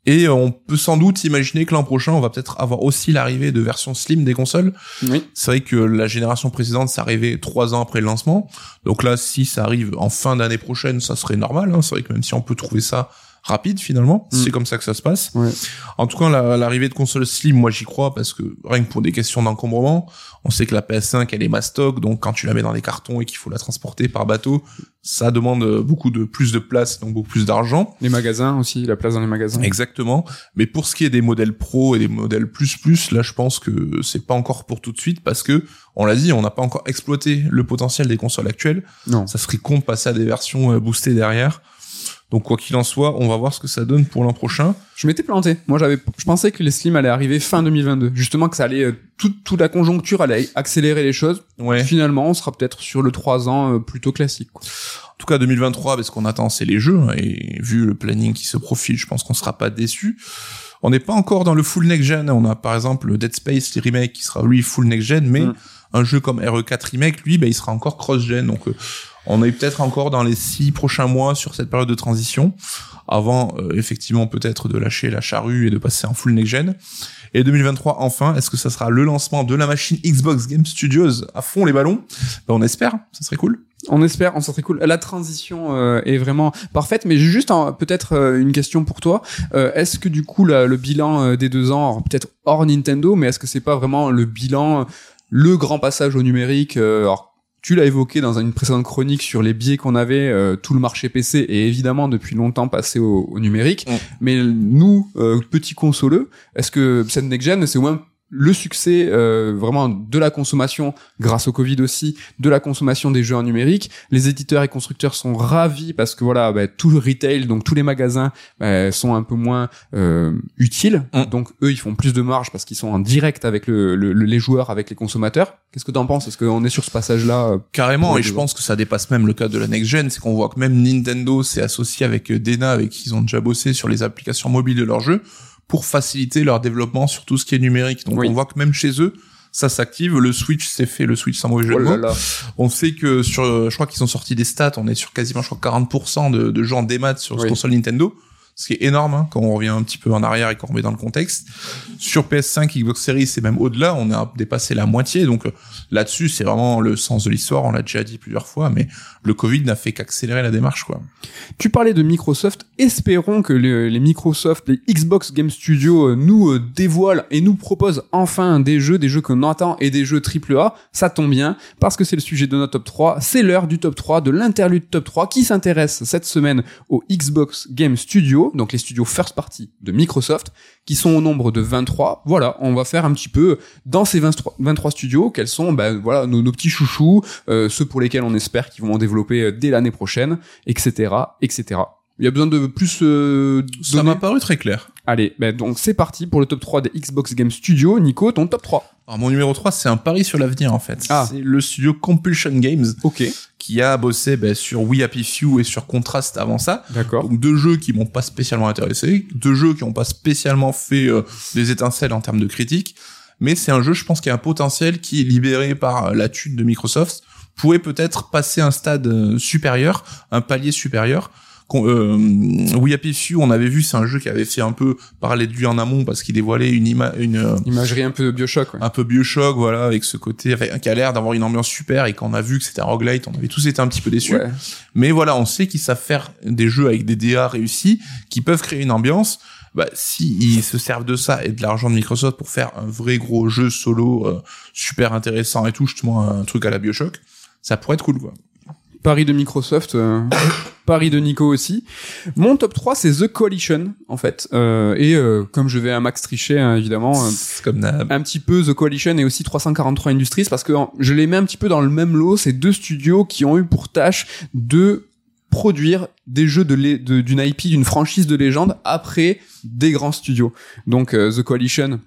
Et on peut sans doute imaginer que l'an prochain, on va peut-être avoir aussi l'arrivée de versions slim des consoles. Oui. C'est vrai que la génération précédente, ça arrivait trois ans après le lancement. Donc là, si ça arrive en fin d'année prochaine, ça serait normal. hein. C'est vrai que même si on peut trouver ça rapide finalement. Mm. C'est comme ça que ça se passe. Ouais. En tout cas, la- l'arrivée de consoles Slim, moi j'y crois parce que rien que pour des questions d'encombrement, on sait que la PS5 elle est mastoc, donc quand tu la mets dans des cartons et qu'il faut la transporter par bateau, ça demande beaucoup de plus de place, donc beaucoup plus d'argent. Les magasins aussi, la place dans les magasins. Exactement. Mais pour ce qui est des modèles pro et des modèles plus plus, là je pense que c'est pas encore pour tout de suite parce que on l'a dit, on n'a pas encore exploité le potentiel des consoles actuelles. Non. Ça serait con de passer à des versions euh, boostées derrière. Donc quoi qu'il en soit, on va voir ce que ça donne pour l'an prochain. Je m'étais planté. Moi, j'avais, je pensais que les Slim allaient arriver fin 2022. Justement, que ça allait, euh, toute, toute la conjoncture allait accélérer les choses. Ouais. Finalement, on sera peut-être sur le 3 ans euh, plutôt classique. quoi. En tout cas, 2023, parce qu'on attend, c'est les jeux. hein, Et vu le planning qui se profile, je pense qu'on sera pas déçu. On n'est pas encore dans le full next-gen. On a par exemple le Dead Space les remake qui sera lui full next-gen, mais Mm. un jeu comme RE4 remake, lui, bah, il sera encore cross-gen. Donc, euh, on est peut-être encore dans les six prochains mois sur cette période de transition, avant euh, effectivement peut-être de lâcher la charrue et de passer en full next-gen. Et 2023, enfin, est-ce que ça sera le lancement de la machine Xbox Game Studios à fond les ballons? Bah, On espère, ça serait cool. On espère, on serait cool. La transition euh, est vraiment parfaite, mais juste peut-être euh, une question pour toi. Euh, est-ce que du coup le bilan euh, des deux ans, alors, peut-être hors Nintendo, mais est-ce que c'est pas vraiment le bilan, le grand passage au numérique euh, alors, tu l'as évoqué dans une précédente chronique sur les biais qu'on avait, euh, tout le marché PC est évidemment depuis longtemps passé au, au numérique. Mais nous, euh, petits consoleux, est-ce que cette next gen, c'est au moins le succès euh, vraiment de la consommation grâce au Covid aussi de la consommation des jeux en numérique. Les éditeurs et constructeurs sont ravis parce que voilà bah, tout le retail donc tous les magasins bah, sont un peu moins euh, utiles. Mm. donc eux ils font plus de marge parce qu'ils sont en direct avec le, le- le- les joueurs avec les consommateurs. Qu'est-ce que t'en penses? Est-ce qu'on est sur ce passage là Carrément, Pour et je pense que ça dépasse même le cas de la next gen, c'est qu'on voit que même Nintendo s'est associé avec euh, Dena, avec qui ils ont déjà bossé sur les applications mobiles de leurs jeux, pour faciliter leur développement sur tout ce qui est numérique. Donc Oui. on voit que même chez eux, ça s'active. Le Switch s'est fait, le Switch sans mauvais jeu de mots. On sait que sur, euh, je crois qu'ils ont sorti des stats, on est sur quasiment, je crois, 40% de, de jeux en démat sur Oui. console Nintendo. Ce qui est énorme, hein, quand on revient un petit peu en arrière et qu'on remet dans le contexte. Sur PS5, Xbox Series, c'est même au-delà, on a dépassé la moitié. Donc euh, là-dessus, c'est vraiment le sens de l'histoire, on l'a déjà dit plusieurs fois, mais le Covid n'a fait qu'accélérer la démarche, quoi. Tu parlais de Microsoft. Espérons que les, Microsoft, les Xbox Game Studios euh, nous euh, dévoilent et nous proposent enfin des jeux, des jeux qu'on attend et des jeux AAA. Ça tombe bien parce que c'est le sujet de notre top 3. C'est l'heure du top 3, de l'interlude top 3 qui s'intéresse cette semaine aux Xbox Game Studios, donc les studios first party de Microsoft, qui sont au nombre de 23. Voilà, on va faire un petit peu dans ces 23, 23 studios, quels sont ben, voilà, nos, nos petits chouchous, euh, ceux pour lesquels on espère qu'ils vont en développer euh, dès l'année prochaine, etc., etc. Il y a besoin de plus euh, Ça m'a paru très clair. Allez, ben donc c'est parti pour le top 3 des Xbox Game Studios. Nico, ton top 3. Alors mon numéro 3, c'est un pari sur l'avenir, en fait. Ah. C'est le studio Compulsion Games, Ok, qui a bossé ben, sur We Happy Few et sur Contrast avant ça. d'accord. Donc deux jeux qui m'ont pas spécialement intéressé, deux jeux qui n'ont pas spécialement fait euh, des étincelles en termes de critique, mais c'est un jeu, je pense, qui a un potentiel qui, libéré par euh, la thune de Microsoft, pourrait peut-être passer un stade euh, supérieur, un palier supérieur. Qu'on- Euh, We Happy Few, on avait vu, c'est un jeu qui avait fait un peu parler de lui en amont parce qu'il dévoilait une, ima une euh, Imagerie un peu Bioshock. Ouais. un peu Bioshock, voilà, avec ce côté, enfin, qui a l'air d'avoir une ambiance super, et quand on a vu que c'était un roguelite, on avait tous été un petit peu déçus. Ouais. Mais voilà, on sait qu'ils savent faire des jeux avec des DA réussis, qui peuvent créer une ambiance. Bah, si ils se servent de ça et de l'argent de Microsoft pour faire un vrai gros jeu solo euh, super intéressant et tout, justement un truc à la Bioshock, ça pourrait être cool, quoi. Paris de Microsoft, euh, Paris de Nico aussi. Mon top 3, c'est The Coalition, en fait. Euh, et euh, comme je vais à Max Trichet, hein, évidemment, comme un petit peu The Coalition et aussi 343 Industries, parce que je les mets un petit peu dans le même lot. C'est deux studios qui ont eu pour tâche de produire des jeux de lé- de- d'une IP, d'une franchise de légende après des grands studios. Donc The Coalition,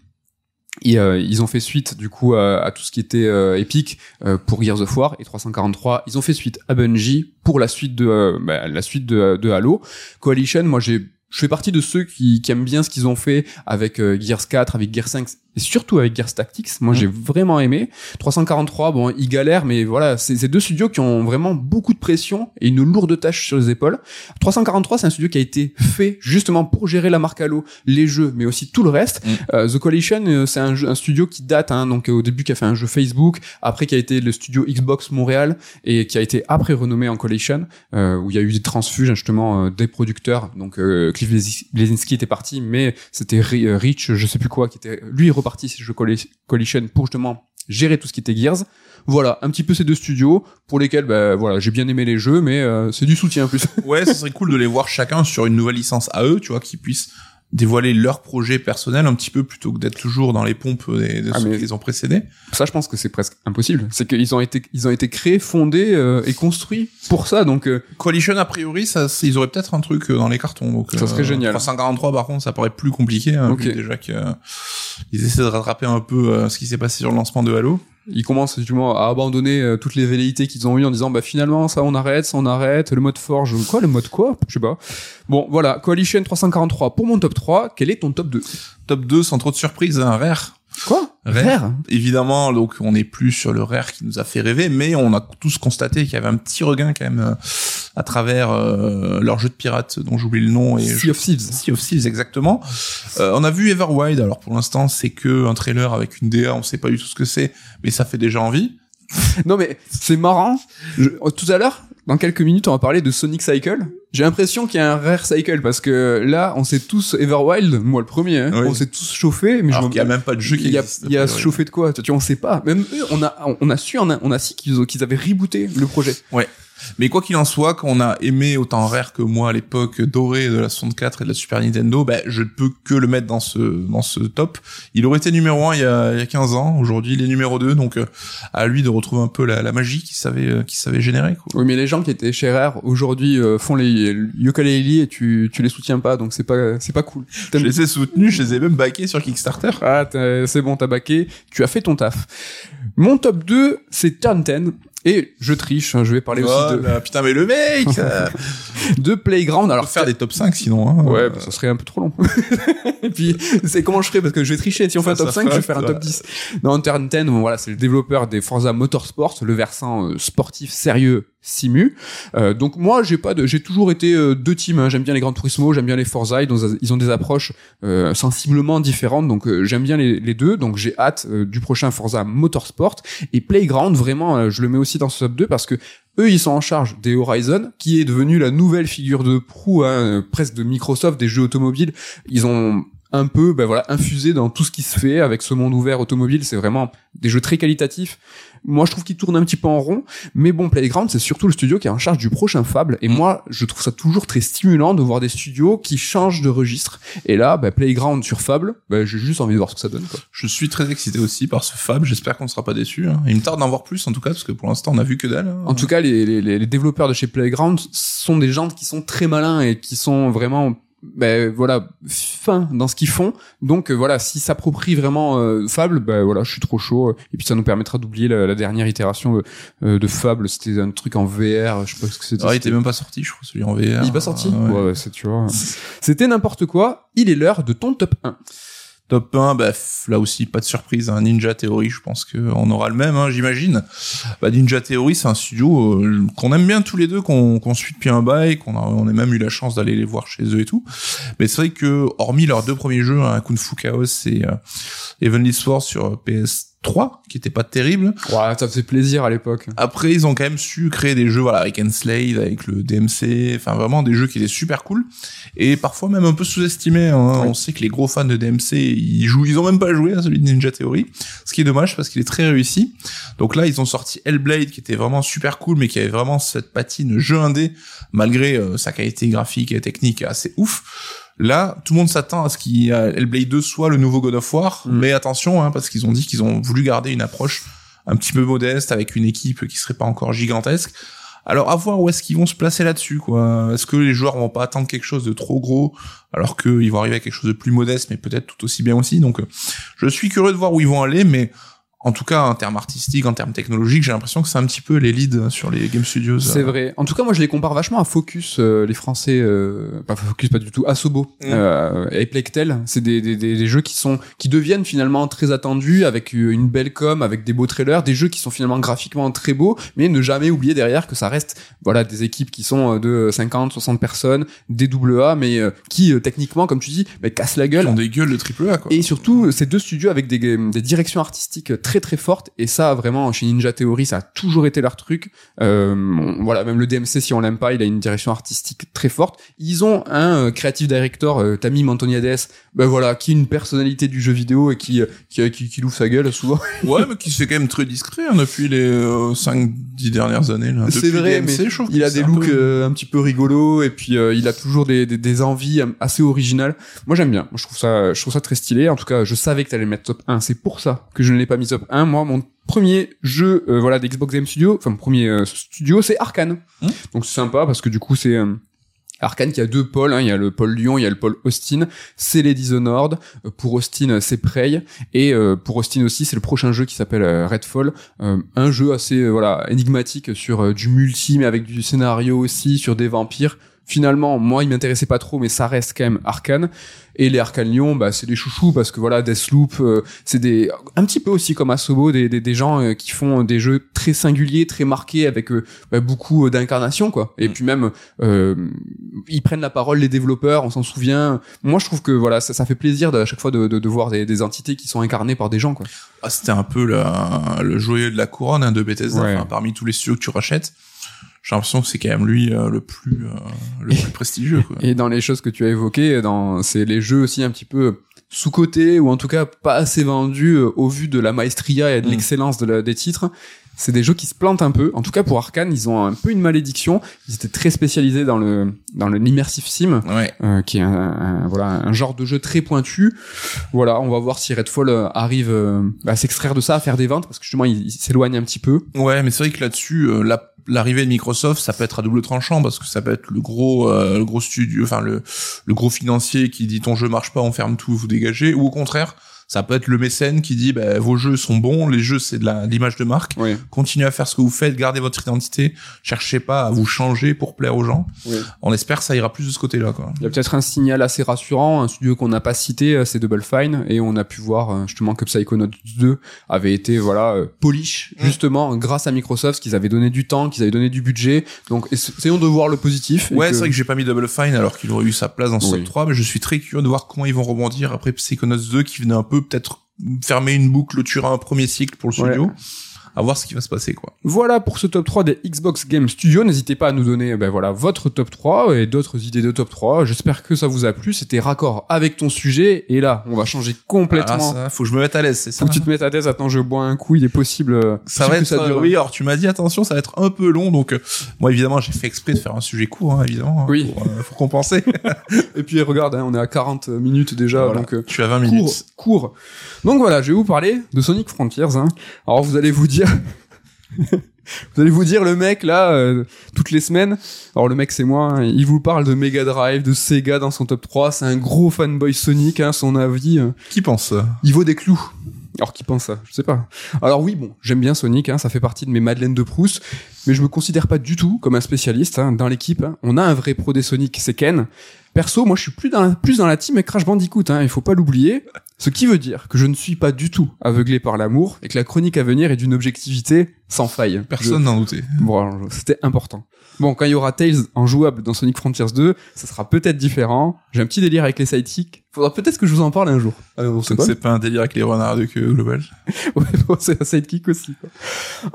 ils, euh, ils ont fait suite du coup à, à tout ce qui était euh, Epic euh, pour Gears of War et 343. Ils ont fait suite à Bungie pour la suite de euh, bah, la suite de, de Halo. Coalition, moi j'ai je fais partie de ceux qui, qui aiment bien ce qu'ils ont fait avec euh, Gears 4, avec Gears 5, et surtout avec Gears Tactics. Moi, j'ai vraiment aimé. 343, bon, ils galèrent, mais voilà, c'est deux studios qui ont vraiment beaucoup de pression et une lourde tâche sur les épaules. 343, c'est un studio qui a été fait justement pour gérer la marque Halo, les jeux, mais aussi tout le reste. Mm. Euh, The Coalition, euh, c'est un, studio qui date, hein, donc euh, au début qui a fait un jeu Facebook, après qui a été le studio Xbox Montréal et qui a été après renommé en Coalition, euh, où il y a eu des transfuges justement euh, des producteurs. Donc Cliff Blesinski était parti, mais c'était Ri- Rich, je sais plus quoi, qui était lui est reparti chez jeu Coali- Coalition pour justement gérer tout ce qui était Gears. Voilà, un petit peu ces deux studios pour lesquels, bah, voilà, j'ai bien aimé les jeux, mais euh, c'est du soutien en plus. Ouais, ce serait cool de les voir chacun sur une nouvelle licence à eux, tu vois, qui puissent dévoiler leur projet personnel un petit peu plutôt que d'être toujours dans les pompes des, de Ah, ceux qui les ont précédés. ça, je pense que c'est presque impossible. C'est qu'ils ont été, ils ont été créés, fondés euh, et construits pour ça. Donc, euh, Coalition, a priori, ça, ils auraient peut-être un truc euh, dans les cartons. Donc, Ça serait génial. 343, par contre, ça paraît plus compliqué. Hein, Ok. vu déjà que euh, ils essaient de rattraper un peu euh, ce qui s'est passé sur le lancement de Halo. Ils commencent justement à abandonner euh, toutes les velléités qu'ils ont eues en disant bah finalement ça on arrête, ça on arrête, le mode forge, quoi, le mode quoi, je sais pas. Bon voilà, Coalition 343 pour mon top 3. Quel est ton top 2 Top 2, sans trop de surprise, un rare. Quoi? Rare. Évidemment, donc on n'est plus sur le rare qui nous a fait rêver, mais on a tous constaté qu'il y avait un petit regain quand même euh, à travers euh, leur jeu de pirate dont j'oublie le nom et Sea of Thieves. Sea of Thieves exactement. Euh, on a vu Everwild. Alors pour l'instant, c'est que un trailer avec une DA. On sait pas du tout ce que c'est, mais ça fait déjà envie. Non mais c'est marrant. Je- tout à l'heure, dans quelques minutes, on va parler de Sonic Cycle. J'ai l'impression qu'il y a un rare cycle parce que là, on s'est tous Everwild, moi le premier, hein, Oui. on s'est tous chauffés, mais Alors je qu'il y a même pas de jeu qui il y a, il y a se chauffer de quoi Tu vois, on sait pas. Même eux, on a, on a su, on a, on a su qu'ils avaient rebooté le projet. Mais quoi qu'il en soit, quand on a aimé autant Rare que moi à l'époque dorée de la 64 et de la Super Nintendo, ben, je ne peux que le mettre dans ce, dans ce top. Il aurait été numéro 1 il y a, il y a 15 ans. Aujourd'hui, il est numéro 2. Donc, euh, à lui de retrouver un peu la, la magie qu'il savait, euh, qu'il savait générer, quoi. Oui, mais les gens qui étaient chez Rare aujourd'hui euh, font les ukulele et tu, tu les soutiens pas, donc c'est pas, c'est pas cool. Je les ai soutenus, je les ai même backés sur Kickstarter. Ah, c'est bon, t'as baqué, tu as fait ton taf. Mon top 2, c'est Turn 10. Et je triche, hein, je vais parler aussi de, là, putain, mais le mec! euh, de Playground. Alors, faire des top 5 sinon, hein. Ouais, Euh, bah, ça serait un peu trop long. et puis, c'est comment je ferais parce que je vais tricher. Si on fait un top ça 5, je vais faire un top 10. Non, Turn 10, bon, voilà, c'est le développeur des Forza Motorsport, le versant euh, sportif sérieux simu. Euh, donc moi, j'ai pas j'ai toujours été euh, deux teams. hein. J'aime bien les Gran Turismo, j'aime bien les Forza. Ils ont, des approches euh, sensiblement différentes, donc j'aime bien les, deux. Donc j'ai hâte du prochain Forza Motorsport et Playground. Vraiment, je le mets aussi dans ce top 2 parce que eux, ils sont en charge des Horizon, qui est devenu la nouvelle figure de proue, hein, presque de Microsoft, des jeux automobiles. Ils ont un peu, ben voilà, infusé dans tout ce qui se fait avec ce monde ouvert automobile. C'est vraiment des jeux très qualitatifs. Moi, je trouve qu'ils tournent un petit peu en rond, mais bon, Playground, c'est surtout le studio qui est en charge du prochain Fable. Et moi, je trouve ça toujours très stimulant de voir des studios qui changent de registre. Et là, ben, Playground sur Fable, ben, j'ai juste envie de voir ce que ça donne. Quoi. Je suis très excité aussi par ce Fab. J'espère qu'on ne sera pas déçu. Hein. Il me tarde d'en voir plus en tout cas parce que pour l'instant on a vu que dalle. hein. En tout cas, les, les, les développeurs de chez Playground sont des gens qui sont très malins et qui sont vraiment ben voilà fins dans ce qu'ils font. Donc euh, voilà s'ils s'approprient vraiment euh, Fable ben voilà je suis trop chaud. Et puis ça nous permettra d'oublier la, la dernière itération euh, euh, de Fable. C'était un truc en VR je sais pas ce que c'était. Ah, il était même pas sorti, je crois, celui en VR. il est pas sorti. Ouais. ouais, ouais, c'est tu vois. C'était n'importe quoi. Il est l'heure de ton top 1 Top 1, bah, là aussi, pas de surprise. Un Ninja Theory, je pense qu'on aura le même, hein, j'imagine. Bah, Ninja Theory, c'est un studio euh, qu'on aime bien tous les deux, qu'on suit depuis un bail, qu'on a, on a même eu la chance d'aller les voir chez eux et tout. Mais c'est vrai que, hormis leurs deux premiers jeux, hein, Kung Fu Chaos et euh, Heavenly Sword sur PS3, qui était pas terrible, ouais ça faisait plaisir à l'époque Après, ils ont quand même su créer des jeux, voilà, avec Enslaved, avec le DMC, enfin vraiment des jeux qui étaient super cool et parfois même un peu sous-estimés. Hein. Oui. On sait que les gros fans de DMC, ils jouent, ils ont même pas joué à celui de Ninja Theory, ce qui est dommage parce qu'il est très réussi. Donc là, ils ont sorti Hellblade, qui était vraiment super cool, mais qui avait vraiment cette patine jeu indé, malgré euh, sa qualité graphique et technique assez ouf. Là, tout le monde s'attend à ce qu'il y a Hellblade 2 soit le nouveau God of War, Mm. mais attention, hein, parce qu'ils ont dit qu'ils ont voulu garder une approche un petit peu modeste avec une équipe qui serait pas encore gigantesque. Alors à voir où est-ce qu'ils vont se placer là-dessus quoi. Est-ce que les joueurs vont pas attendre quelque chose de trop gros alors qu'ils vont arriver à quelque chose de plus modeste mais peut-être tout aussi bien aussi? Donc euh, je suis curieux de voir où ils vont aller mais en tout cas en termes artistiques, en termes technologiques, j'ai l'impression que c'est un petit peu les leads sur les game studios. C'est vrai. En tout cas, moi, je les compare vachement à Focus, euh, les Français, euh, pas Focus, pas du tout, Asobo Mm. euh, et Plectel. C'est des, des, des, jeux qui sont qui deviennent finalement très attendus avec euh, une belle com, avec des beaux trailers, des jeux qui sont finalement graphiquement très beaux, mais ne jamais oublier derrière que ça reste voilà des équipes qui sont euh, de 50, 60 personnes, des double A, mais euh, qui euh, techniquement, comme tu dis, bah, cassent la Ils gueule. ont des gueules de triple A, quoi. Et surtout, ces deux studios avec des, des directions artistiques très très fortes. Et ça, vraiment, chez Ninja Theory, ça a toujours été leur truc. Euh, voilà, même le DMC, si on l'aime pas, il a une direction artistique très forte. Ils ont un euh, creative director, euh, Tamim Antoniades, ben voilà, qui est une personnalité du jeu vidéo et qui euh, qui, qui, qui l'ouvre sa gueule souvent. Ouais, mais qui c'est quand même très discret hein, depuis les 5-10 dernières années. là. C'est vrai, DMC, mais je il a des un looks peu- euh, un petit peu rigolos et puis euh, il a toujours des, des, des envies euh, assez originales. Moi j'aime bien. Je trouve ça je trouve ça très stylé. En tout cas, je savais que t'allais le mettre top 1. C'est pour ça que je ne l'ai pas mis top 1. Moi mon premier jeu euh, voilà d'Xbox Game Studio, enfin mon premier euh, studio, c'est Arkane. Hmm. Donc c'est sympa parce que du coup c'est euh, Arkane qui a deux pôles, hein. il y a le pôle Lyon, il y a le pôle Austin, c'est les Dishonored, Euh, pour Austin c'est Prey, et euh, pour Austin aussi c'est le prochain jeu qui s'appelle euh, Redfall, Euh, un jeu assez voilà énigmatique sur du multi mais avec du scénario aussi, sur des vampires. Finalement, moi, il m'intéressait pas trop, mais ça reste quand même Arkane. Et les Arkane Lyon, bah, c'est des chouchous parce que voilà, Deathloop, euh, c'est des un petit peu aussi comme Asobo, des, des, des gens euh, qui font des jeux très singuliers, très marqués avec euh, bah, beaucoup d'incarnation, quoi. Et Mm. puis même, euh, ils prennent la parole, les développeurs, on s'en souvient. Moi, je trouve que voilà, ça, ça fait plaisir de, à chaque fois de, de, de voir des, des entités qui sont incarnées par des gens, quoi. Ah, c'était un peu le, le joyeux de la couronne hein, de Bethesda. Ouais. Enfin, parmi tous les studios que tu rachètes, j'ai l'impression que c'est quand même lui euh, le plus euh, le plus prestigieux. Quoi. Et dans les choses que tu as évoquées, dans c'est les jeux aussi un petit peu sous-cotés ou en tout cas pas assez vendus euh, au vu de la maestria et de Mm. l'excellence de la- des titres. C'est des jeux qui se plantent un peu. En tout cas pour Arkane, ils ont un peu une malédiction. Ils étaient très spécialisés dans le dans le l'immersive sim. Ouais. euh, qui est un, un- voilà un genre de jeu très pointu. Voilà, on va voir si Redfall euh, arrive euh, à s'extraire de ça, à faire des ventes parce que justement il, il s'éloigne un petit peu. Ouais, mais c'est vrai que là-dessus, euh, la- l'arrivée de Microsoft, ça peut être à double tranchant parce que ça peut être le gros, euh, le gros studio, enfin le, le gros financier qui dit ton jeu marche pas, on ferme tout, vous dégagez, ou au contraire, ça peut être le mécène qui dit bah, vos jeux sont bons, les jeux c'est de l'image de marque, Oui. continuez à faire ce que vous faites, gardez votre identité, cherchez pas à vous changer pour plaire aux gens. oui. On espère que ça ira plus de ce côté-là, quoi. Il y a peut-être un signal assez rassurant, un studio qu'on n'a pas cité, euh, c'est Double Fine, et on a pu voir euh, justement que Psychonauts 2 avait été voilà euh, polish Mm. justement grâce à Microsoft, qu'ils avaient donné du temps, qu'ils avaient donné du budget. Donc ess- essayons de voir le positif. Ouais, que- c'est vrai que j'ai pas mis Double Fine alors qu'il aurait eu sa place dans ce Oui. top 3, mais je suis très curieux de voir comment ils vont rebondir après Psychonauts 2 qui venait un peu peut-être fermer une boucle, clôturer un premier cycle pour le studio. Ouais. À voir ce qui va se passer, quoi. Voilà pour ce top 3 des Xbox Game Studios. N'hésitez pas à nous donner ben voilà votre top 3 et d'autres idées de top 3. J'espère que ça vous a plu. C'était raccord avec ton sujet. Et là, on va changer complètement. Ah, ça, faut que je me mette à l'aise, c'est ça. Faut que tu te mettes à l'aise. Attends, je bois un coup. Il est possible. euh, Ça va être, ça dure. euh, oui, alors tu m'as dit attention, ça va être un peu long, donc euh, moi évidemment j'ai fait exprès de faire un sujet court, hein, évidemment, hein, Oui. pour, euh, pour compenser. Et puis regarde, hein, on est à 40 minutes déjà. Voilà. Donc euh, tu as 20 court, minutes. court. Donc voilà, je vais vous parler de Sonic Frontiers. Hein. Alors vous allez vous dire, vous allez vous dire le mec là euh, toutes les semaines. Alors le mec c'est moi. hein, il vous parle de Mega Drive, de Sega dans son top 3. C'est un gros fanboy Sonic. Hein, son avis, euh, Qui pense ça? Il vaut des clous. Alors qui pense ça? Je sais pas. Alors oui, bon, j'aime bien Sonic, hein, ça fait partie de mes Madeleines de Proust, mais je me considère pas du tout comme un spécialiste. hein. Dans l'équipe, hein, on a un vrai pro des Sonic, c'est Ken. Perso, moi je suis plus dans la, plus dans la team Crash Bandicoot, hein, il faut pas l'oublier. Ce qui veut dire que je ne suis pas du tout aveuglé par l'amour et que la chronique à venir est d'une objectivité sans faille. Personne n'en doutait. Bon, c'était important. Bon, quand il y aura Tails en jouable dans Sonic Frontiers 2, ça sera peut-être différent. J'ai un petit délire avec les sidekicks. Faudra peut-être que je vous en parle un jour. Ah, pas. c'est pas un délire avec les renards de queue global. Ouais, bon, c'est un sidekick aussi. Quoi.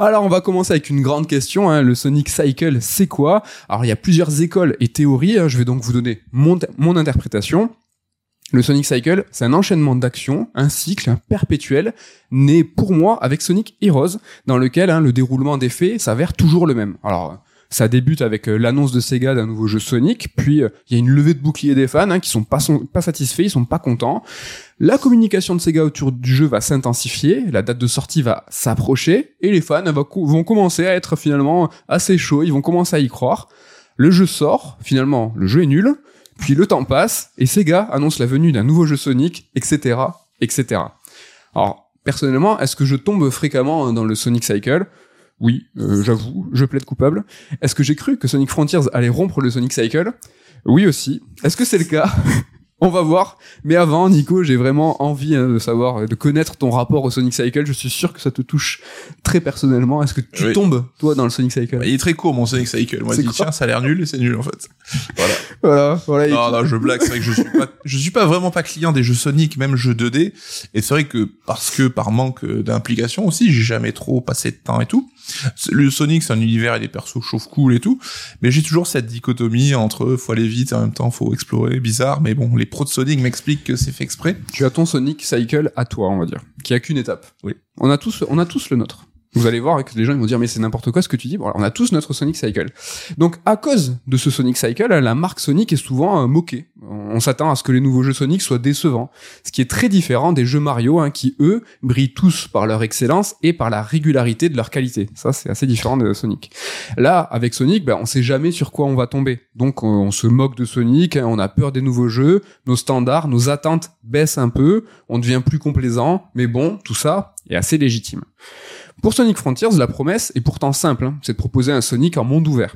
Alors, on va commencer avec une grande question. Hein. Le Sonic Cycle, c'est quoi? Alors, il y a plusieurs écoles et théories. hein. Je vais donc vous donner mon, interprétation. Le Sonic Cycle, c'est un enchaînement d'actions, un cycle perpétuel, né pour moi avec Sonic Heroes, dans lequel hein, le déroulement des faits s'avère toujours le même. Alors, ça débute avec euh, l'annonce de Sega d'un nouveau jeu Sonic, puis euh, il y a une levée de boucliers des fans hein, qui sont pas, satisfaits, ils sont pas contents. La communication de Sega autour du jeu va s'intensifier, la date de sortie va s'approcher, et les fans vont commencer à être finalement assez chauds, ils vont commencer à y croire. Le jeu sort, finalement, le jeu est nul, puis le temps passe, et Sega annonce la venue d'un nouveau jeu Sonic, etc., etc. Alors, personnellement, est-ce que je tombe fréquemment dans le Sonic Cycle? Oui, euh, j'avoue, je plaide coupable. Est-ce que j'ai cru que Sonic Frontiers allait rompre le Sonic Cycle? Oui aussi. Est-ce que c'est le cas? On va voir. Mais avant, Nico, j'ai vraiment envie hein, de savoir, de connaître ton rapport au Sonic Cycle. Je suis sûr que ça te touche très personnellement. Est-ce que tu Oui. tombes, toi, dans le Sonic Cycle? Il est très court mon Sonic Cycle. Moi, C'est je dis quoi tiens, ça a l'air nul et c'est nul en fait. Voilà. Voilà, voilà. Non, non, je blague. C'est vrai que je suis pas, je suis pas vraiment pas client des jeux Sonic, même jeux 2D. Et c'est vrai que parce que par manque euh, d'implication aussi, j'ai jamais trop passé de temps et tout. Le Sonic, c'est un univers et des persos chauffent cool et tout. Mais j'ai toujours cette dichotomie entre faut aller vite et en même temps faut explorer. Bizarre, mais bon, les pros de Sonic m'expliquent que c'est fait exprès. Tu as ton Sonic Cycle à toi, on va dire, qui a qu'une étape. Oui. On a tous, on a tous le nôtre. Vous allez voir que les gens ils vont dire mais c'est n'importe quoi ce que tu dis. Bon, alors, on a tous notre Sonic Cycle. Donc à cause de ce Sonic Cycle, la marque Sonic est souvent euh, moquée. On s'attend à ce que les nouveaux jeux Sonic soient décevants, ce qui est très différent des jeux Mario hein, qui eux brillent tous par leur excellence et par la régularité de leur qualité. Ça c'est assez différent de Sonic. Là avec Sonic, ben, on sait jamais sur quoi on va tomber. Donc on, se moque de Sonic, hein, on a peur des nouveaux jeux, nos standards, nos attentes baissent un peu, on devient plus complaisant, mais bon, tout ça est assez légitime. Pour Sonic Frontiers, la promesse est pourtant simple, hein, c'est de proposer un Sonic en monde ouvert.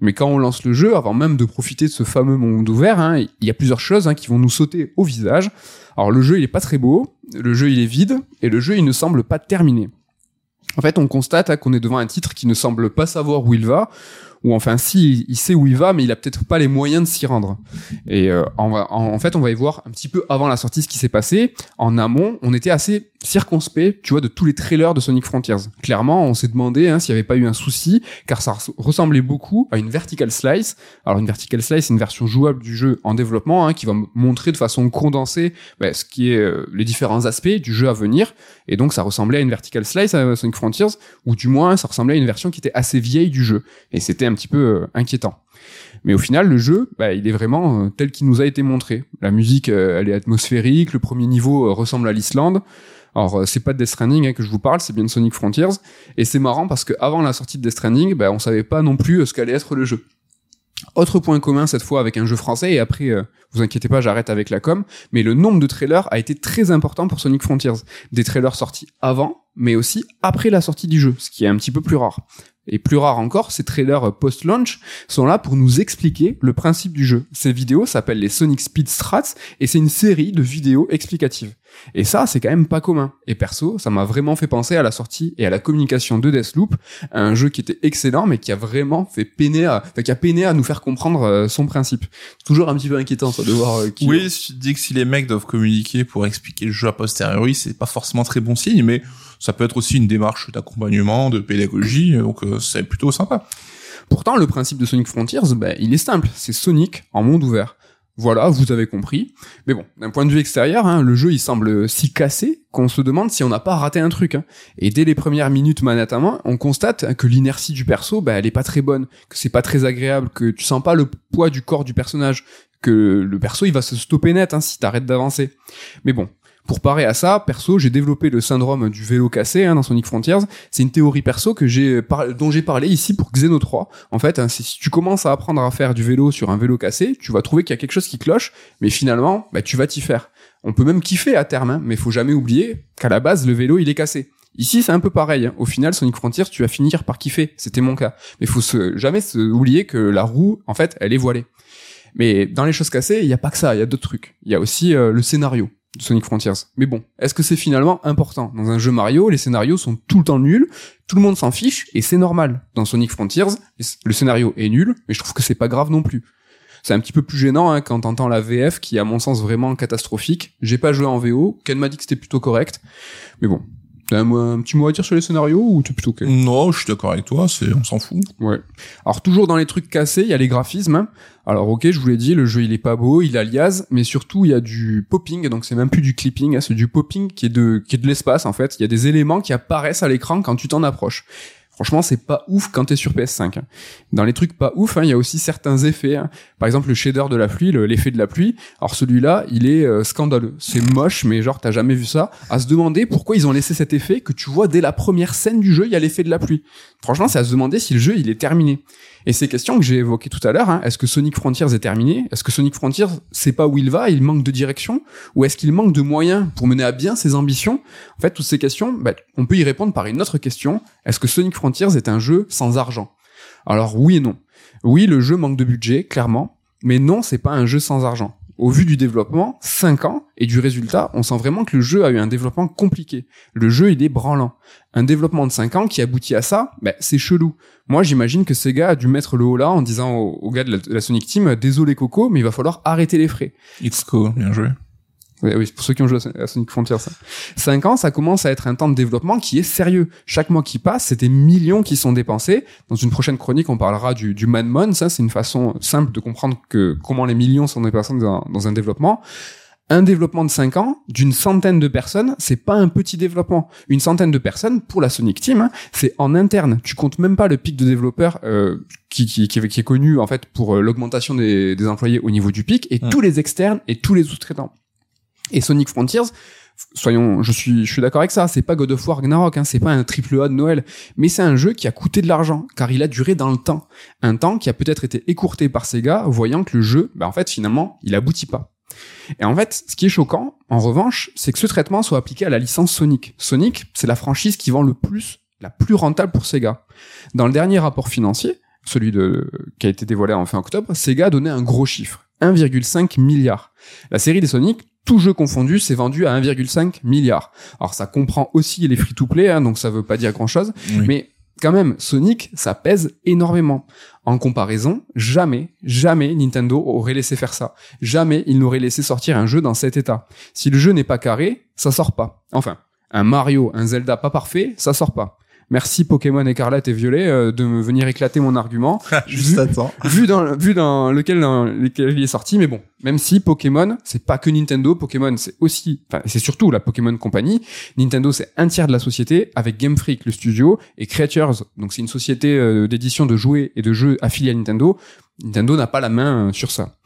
Mais quand on lance le jeu, avant même de profiter de ce fameux monde ouvert, hein, il y a plusieurs choses hein, qui vont nous sauter au visage. Alors le jeu il est pas très beau, le jeu il est vide, et le jeu il ne semble pas terminé. En fait, on constate qu'on est devant un titre qui ne semble pas savoir où il va, ou enfin si il sait où il va, mais il a peut-être pas les moyens de s'y rendre. Et euh, en, fait, on va y voir un petit peu avant la sortie ce qui s'est passé. En amont, on était assez circonspect, tu vois, de tous les trailers de Sonic Frontiers. Clairement, on s'est demandé hein, s'il n'y avait pas eu un souci, car ça res- ressemblait beaucoup à une vertical slice. Alors une vertical slice, c'est une version jouable du jeu en développement hein, qui va montrer de façon condensée bah, ce qui est euh, les différents aspects du jeu à venir. Et donc ça ressemblait à une vertical slice à Sonic Frontiers, ou du moins ça ressemblait à une version qui était assez vieille du jeu. Et c'était un petit peu euh, inquiétant. Mais au final, le jeu, bah, il est vraiment euh, tel qu'il nous a été montré. La musique, euh, elle est atmosphérique. Le premier niveau ressemble à l'Islande. Alors, c'est pas de Death Stranding hein, que je vous parle, c'est bien de Sonic Frontiers. Et c'est marrant parce que avant la sortie de Death Stranding, bah, on savait pas non plus ce qu'allait être le jeu. Autre point commun cette fois avec un jeu français, et après, vous inquiétez pas, j'arrête avec la com, mais le nombre de trailers a été très important pour Sonic Frontiers. Des trailers sortis avant, mais aussi après la sortie du jeu, ce qui est un petit peu plus rare. Et plus rare encore, ces trailers euh, post-launch sont là pour nous expliquer le principe du jeu. Ces vidéos s'appellent les Sonic Speed Strats, et c'est une série de vidéos explicatives. Et ça, c'est quand même pas commun. Et perso, ça m'a vraiment fait penser à la sortie et à la communication de Deathloop, un jeu qui était excellent, mais qui a vraiment fait peiner à, enfin, qui a peiné à nous faire comprendre euh, son principe. Toujours un petit peu inquiétant, ça, de voir euh, qui. Oui, si tu dis que si les mecs doivent communiquer pour expliquer le jeu a posteriori, c'est pas forcément très bon signe, mais ça peut être aussi une démarche d'accompagnement, de pédagogie, donc euh, c'est plutôt sympa. Pourtant, le principe de Sonic Frontiers, ben, il est simple. C'est Sonic en monde ouvert. Voilà, vous avez compris. Mais bon, d'un point de vue extérieur, hein, le jeu il semble si cassé qu'on se demande si on n'a pas raté un truc. hein. Et dès les premières minutes main, on constate que l'inertie du perso, ben, elle est pas très bonne, que c'est pas très agréable, que tu sens pas le poids du corps du personnage, que le perso il va se stopper net hein, si t'arrêtes d'avancer. Mais bon. Pour parer à ça, perso, j'ai développé le syndrome du vélo cassé hein, dans Sonic Frontiers. C'est une théorie perso que j'ai dont j'ai parlé ici pour Xeno 3. En fait, hein, si tu commences à apprendre à faire du vélo sur un vélo cassé, tu vas trouver qu'il y a quelque chose qui cloche, mais finalement, bah, tu vas t'y faire. On peut même kiffer à terme, hein, mais faut jamais oublier qu'à la base, le vélo, il est cassé. Ici, c'est un peu pareil. hein. Au final, Sonic Frontiers, tu vas finir par kiffer. C'était mon cas. Mais faut jamais oublier que la roue, en fait, elle est voilée. Mais dans les choses cassées, il y a pas que ça. Il y a d'autres trucs. Il y a aussi euh, le scénario Sonic Frontiers. Mais bon, est-ce que c'est finalement important? Dans un jeu Mario, les scénarios sont tout le temps nuls, tout le monde s'en fiche, et c'est normal. Dans Sonic Frontiers, le scénario est nul, mais je trouve que c'est pas grave non plus. C'est un petit peu plus gênant hein, quand t'entends la VF qui est à mon sens vraiment catastrophique. J'ai pas joué en VO, Ken m'a dit que c'était plutôt correct. Mais bon, t'as un, un petit mot à dire sur les scénarios ou t'es plutôt ok? Non, je suis d'accord avec toi, c'est on s'en fout. Ouais. Alors toujours dans les trucs cassés, il y a les graphismes. hein. Alors ok, je vous l'ai dit, le jeu il est pas beau, il a liase, mais surtout il y a du popping, donc c'est même plus du clipping, hein, c'est du popping qui est de qui est de l'espace en fait. Il y a des éléments qui apparaissent à l'écran quand tu t'en approches. Franchement, c'est pas ouf quand t'es sur PS5. hein. Dans les trucs pas ouf, hein, il y a aussi certains effets. hein. Par exemple, le shader de la pluie, le- l'effet de la pluie. Alors celui-là, il est euh, scandaleux. C'est moche, mais genre t'as jamais vu ça. À se demander pourquoi ils ont laissé cet effet que tu vois dès la première scène du jeu, il y a l'effet de la pluie. Franchement, c'est à se demander si le jeu il est terminé. Et ces questions que j'ai évoquées tout à l'heure, hein, est-ce que Sonic Frontiers est terminé? Est-ce que Sonic Frontiers sait pas où il va? Il manque de direction? Ou est-ce qu'il manque de moyens pour mener à bien ses ambitions? En fait, toutes ces questions, bah, on peut y répondre par une autre question. Est-ce que Sonic Frontiers est un jeu sans argent? Alors oui et non. Oui, le jeu manque de budget, clairement. Mais non, c'est pas un jeu sans argent. Au vu du développement, 5 ans, et du résultat, on sent vraiment que le jeu a eu un développement compliqué. Le jeu, il est branlant. Un développement de 5 ans qui aboutit à ça, bah, c'est chelou. Moi, j'imagine que Sega a dû mettre le haut là en disant aux, gars de la, de la Sonic Team, désolé Coco, mais il va falloir arrêter les frais. Xco, bien joué. Oui, oui, pour ceux qui ont joué à Sonic Frontiers. Ça. 5 ans, ça commence à être un temps de développement qui est sérieux. Chaque mois qui passe, c'est des millions qui sont dépensés. Dans une prochaine chronique, on parlera du, du Manmon. Ça, c'est une façon simple de comprendre que comment les millions sont dépensés dans, dans un développement. Un développement de 5 ans d'une centaine de personnes, c'est pas un petit développement. Une centaine de personnes pour la Sonic Team, hein, c'est en interne. Tu comptes même pas le pic de développeurs euh, qui, qui, qui, est- qui est connu en fait pour euh, l'augmentation des, des employés au niveau du pic et tous les externes et tous les sous-traitants. Et Sonic Frontiers, soyons, je suis, je suis d'accord avec ça. C'est pas God of War Ragnarok, hein, c'est pas un triple A de Noël, mais c'est un jeu qui a coûté de l'argent, car il a duré dans le temps, un temps qui a peut-être été écourté par Sega, voyant que le jeu, bah en fait finalement, il aboutit pas. Et en fait, ce qui est choquant, en revanche, c'est que ce traitement soit appliqué à la licence Sonic. Sonic, c'est la franchise qui vend le plus, la plus rentable pour Sega. Dans le dernier rapport financier, celui qui a été dévoilé en fin octobre, Sega a donné un gros chiffre. 1,5 milliard. La série des Sonic, tout jeu confondu, s'est vendu à 1,5 milliard. Alors ça comprend aussi les free-to-play, hein, donc ça veut pas dire grand-chose, Oui. mais quand même, Sonic, ça pèse énormément. En comparaison, jamais, jamais Nintendo aurait laissé faire ça. Jamais il n'aurait laissé sortir un jeu dans cet état. Si le jeu n'est pas carré, ça sort pas. Enfin, un Mario, un Zelda pas parfait, ça sort pas. Merci Pokémon Écarlate et Violet euh, de me venir éclater mon argument. Juste à temps. vu dans vu dans lequel dans lequel il est sorti mais bon. Même si Pokémon c'est pas que Nintendo Pokémon c'est aussi enfin c'est surtout la Pokémon Company. Nintendo c'est un tiers de la société avec Game Freak le studio et Creatures. Donc c'est une société euh, d'édition de jouets et de jeux affiliés à Nintendo Nintendo n'a pas la main euh, sur ça.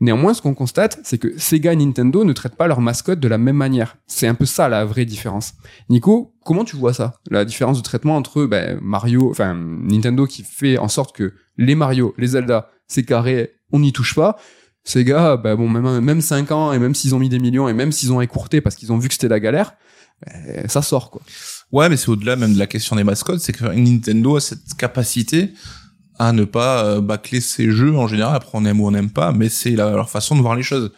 Néanmoins, ce qu'on constate, c'est que Sega et Nintendo ne traitent pas leurs mascottes de la même manière. C'est un peu ça la vraie différence. Nico, comment tu vois ça La différence de traitement entre ben, Mario, enfin Nintendo qui fait en sorte que les Mario, les Zelda, c'est carré, on n'y touche pas. Sega, ben bon, même même 5 ans et même s'ils ont mis des millions et même s'ils ont écourté parce qu'ils ont vu que c'était la galère, ben, ça sort quoi. Ouais, mais c'est au-delà même de la question des mascottes, c'est que Nintendo a cette capacité à ne pas euh, bâcler ses jeux en général. Après, on aime ou on n'aime pas, mais c'est leur façon de voir les choses.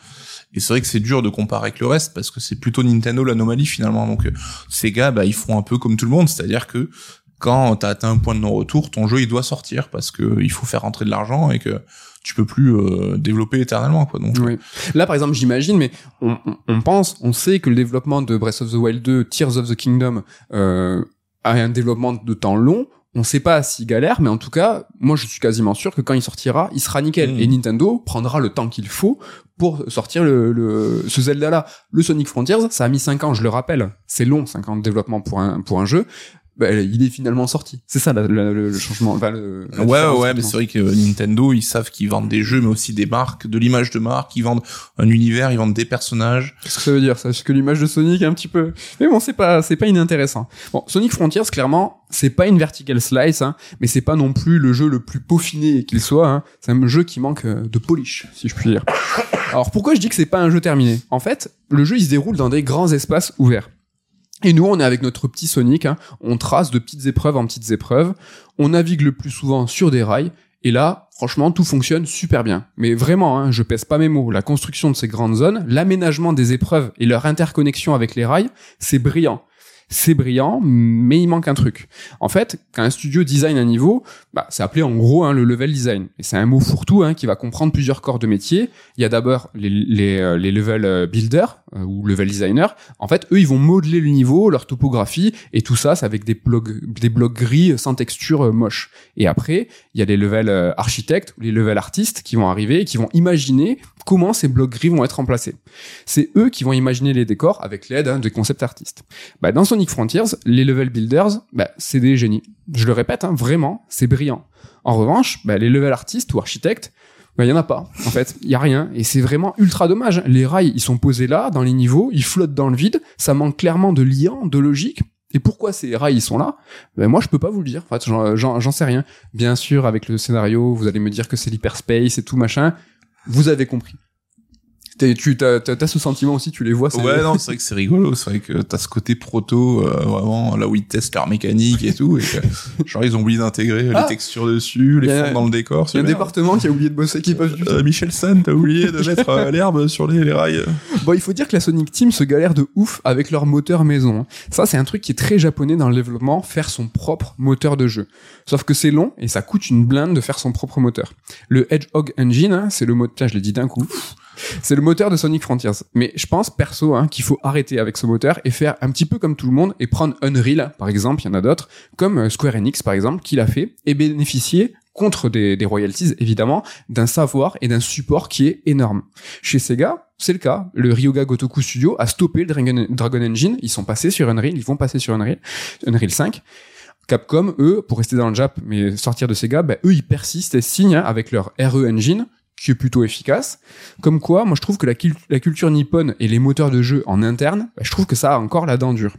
Et c'est vrai que c'est dur de comparer avec le reste parce que c'est plutôt Nintendo l'anomalie finalement. Donc euh, ces gars, bah, ils font un peu comme tout le monde, c'est-à-dire que quand t'as atteint un point de non-retour, ton jeu il doit sortir parce que il faut faire rentrer de l'argent et que tu peux plus euh, développer éternellement quoi. Donc Oui. Là, par exemple, j'imagine, mais on, on- on pense, on sait que le développement de Breath of the Wild 2, Tears of the Kingdom, euh, a un développement de temps long. On sait pas s'il galère, mais en tout cas, moi, je suis quasiment sûr que quand il sortira, il sera nickel. Mhm. Et Nintendo prendra le temps qu'il faut pour sortir le, le ce Zelda-là. Le Sonic Frontiers, ça a mis 5 ans, je le rappelle. C'est long, 5 ans de développement pour un, pour un jeu. Ben, il est finalement sorti. C'est ça la- la- le, le changement. Enfin, le, la Ouais, différence, ouais, mais c'est vrai que Nintendo, ils savent qu'ils vendent des jeux, mais aussi des marques, de l'image de marque, ils vendent un univers, ils vendent des personnages. Qu'est-ce que ça veut dire ça? Est-ce que l'image de Sonic est un petit peu? Mais bon, c'est pas c'est pas inintéressant. Bon, Sonic Frontiers clairement, c'est pas une vertical slice hein, mais c'est pas non plus le jeu le plus peaufiné qu'il soit hein. C'est un jeu qui manque euh, de polish, si je puis dire. Alors pourquoi je dis que c'est pas un jeu terminé? En fait, le jeu il se déroule dans des grands espaces ouverts. Et nous, on est avec notre petit Sonic, hein, on trace de petites épreuves en petites épreuves, on navigue le plus souvent sur des rails, et là, franchement, tout fonctionne super bien. Mais vraiment, hein, je pèse pas mes mots. La construction de ces grandes zones, l'aménagement des épreuves et leur interconnexion avec les rails, c'est brillant. C'est brillant, mais il manque un truc. En fait, quand un studio design un niveau, bah, c'est appelé en gros hein, le level design. Et c'est un mot fourre-tout hein, qui va comprendre plusieurs corps de métier. Il y a d'abord les, les, euh, les level euh, builders, euh, ou level designer, en fait, eux, ils vont modeler le niveau, leur topographie, et tout ça, c'est avec des blocs, des blocs gris sans texture euh, moche. Et après, il y a les levels euh, architectes ou les levels artistes qui vont arriver et qui vont imaginer comment ces blocs gris vont être remplacés. C'est eux qui vont imaginer les décors avec l'aide hein, des concept artistes. Bah, dans Sonic Frontiers, les level builders, bah, c'est des génies. Je le répète, hein, vraiment, c'est brillant. En revanche, bah, les level artistes ou architectes, bah, il y en a pas. En fait, il y a rien. Et c'est vraiment ultra dommage. Les rails, ils sont posés là, dans les niveaux, ils flottent dans le vide. Ça manque clairement de lien, de logique. Et pourquoi ces rails ils sont là? Ben Moi, je peux pas vous le dire. En fait, j'en sais rien. Bien sûr, avec le scénario, vous allez me dire que c'est l'hyperspace et tout machin. Vous avez compris. Tu as, ce sentiment aussi, tu les vois. c'est- Ouais, non, c'est vrai que c'est rigolo. C'est vrai que t'as ce côté proto, euh, vraiment, là où ils testent leur mécanique et tout. Et que, genre, ils ont oublié d'intégrer Ah. les textures dessus, les fonds dans le décor. Il y a un département qui a oublié de bosser, qui passe du Euh, Michel San, t'as oublié de mettre euh, l'herbe sur les, les rails. Bon, il faut dire que la Sonic Team se galère de ouf avec leur moteur maison. hein. Ça, c'est un truc qui est très japonais dans le développement, faire son propre moteur de jeu. Sauf que c'est long et ça coûte une blinde de faire son propre moteur. Le Hedgehog Engine, hein, c'est le moteur, je l'ai dit d'un coup. C'est le moteur de Sonic Frontiers. Mais je pense, perso, hein, qu'il faut arrêter avec ce moteur et faire un petit peu comme tout le monde et prendre Unreal, par exemple, il y en a d'autres, comme euh, Square Enix, par exemple, qui l'a fait, et bénéficier contre des, royalties, évidemment, d'un savoir et d'un support qui est énorme. Chez Sega, c'est le cas. Le Ryoga Gotoku Studio a stoppé le Dragon, Engine. Ils sont passés sur Unreal. Ils vont passer sur Unreal, Unreal 5. Capcom, eux, pour rester dans le Jap, mais sortir de Sega, bah, eux, ils persistent et signent avec leur RE Engine, qui est plutôt efficace. Comme quoi, moi, je trouve que la, la culture nippone et les moteurs de jeu en interne, bah, je trouve que ça a encore la dent dure.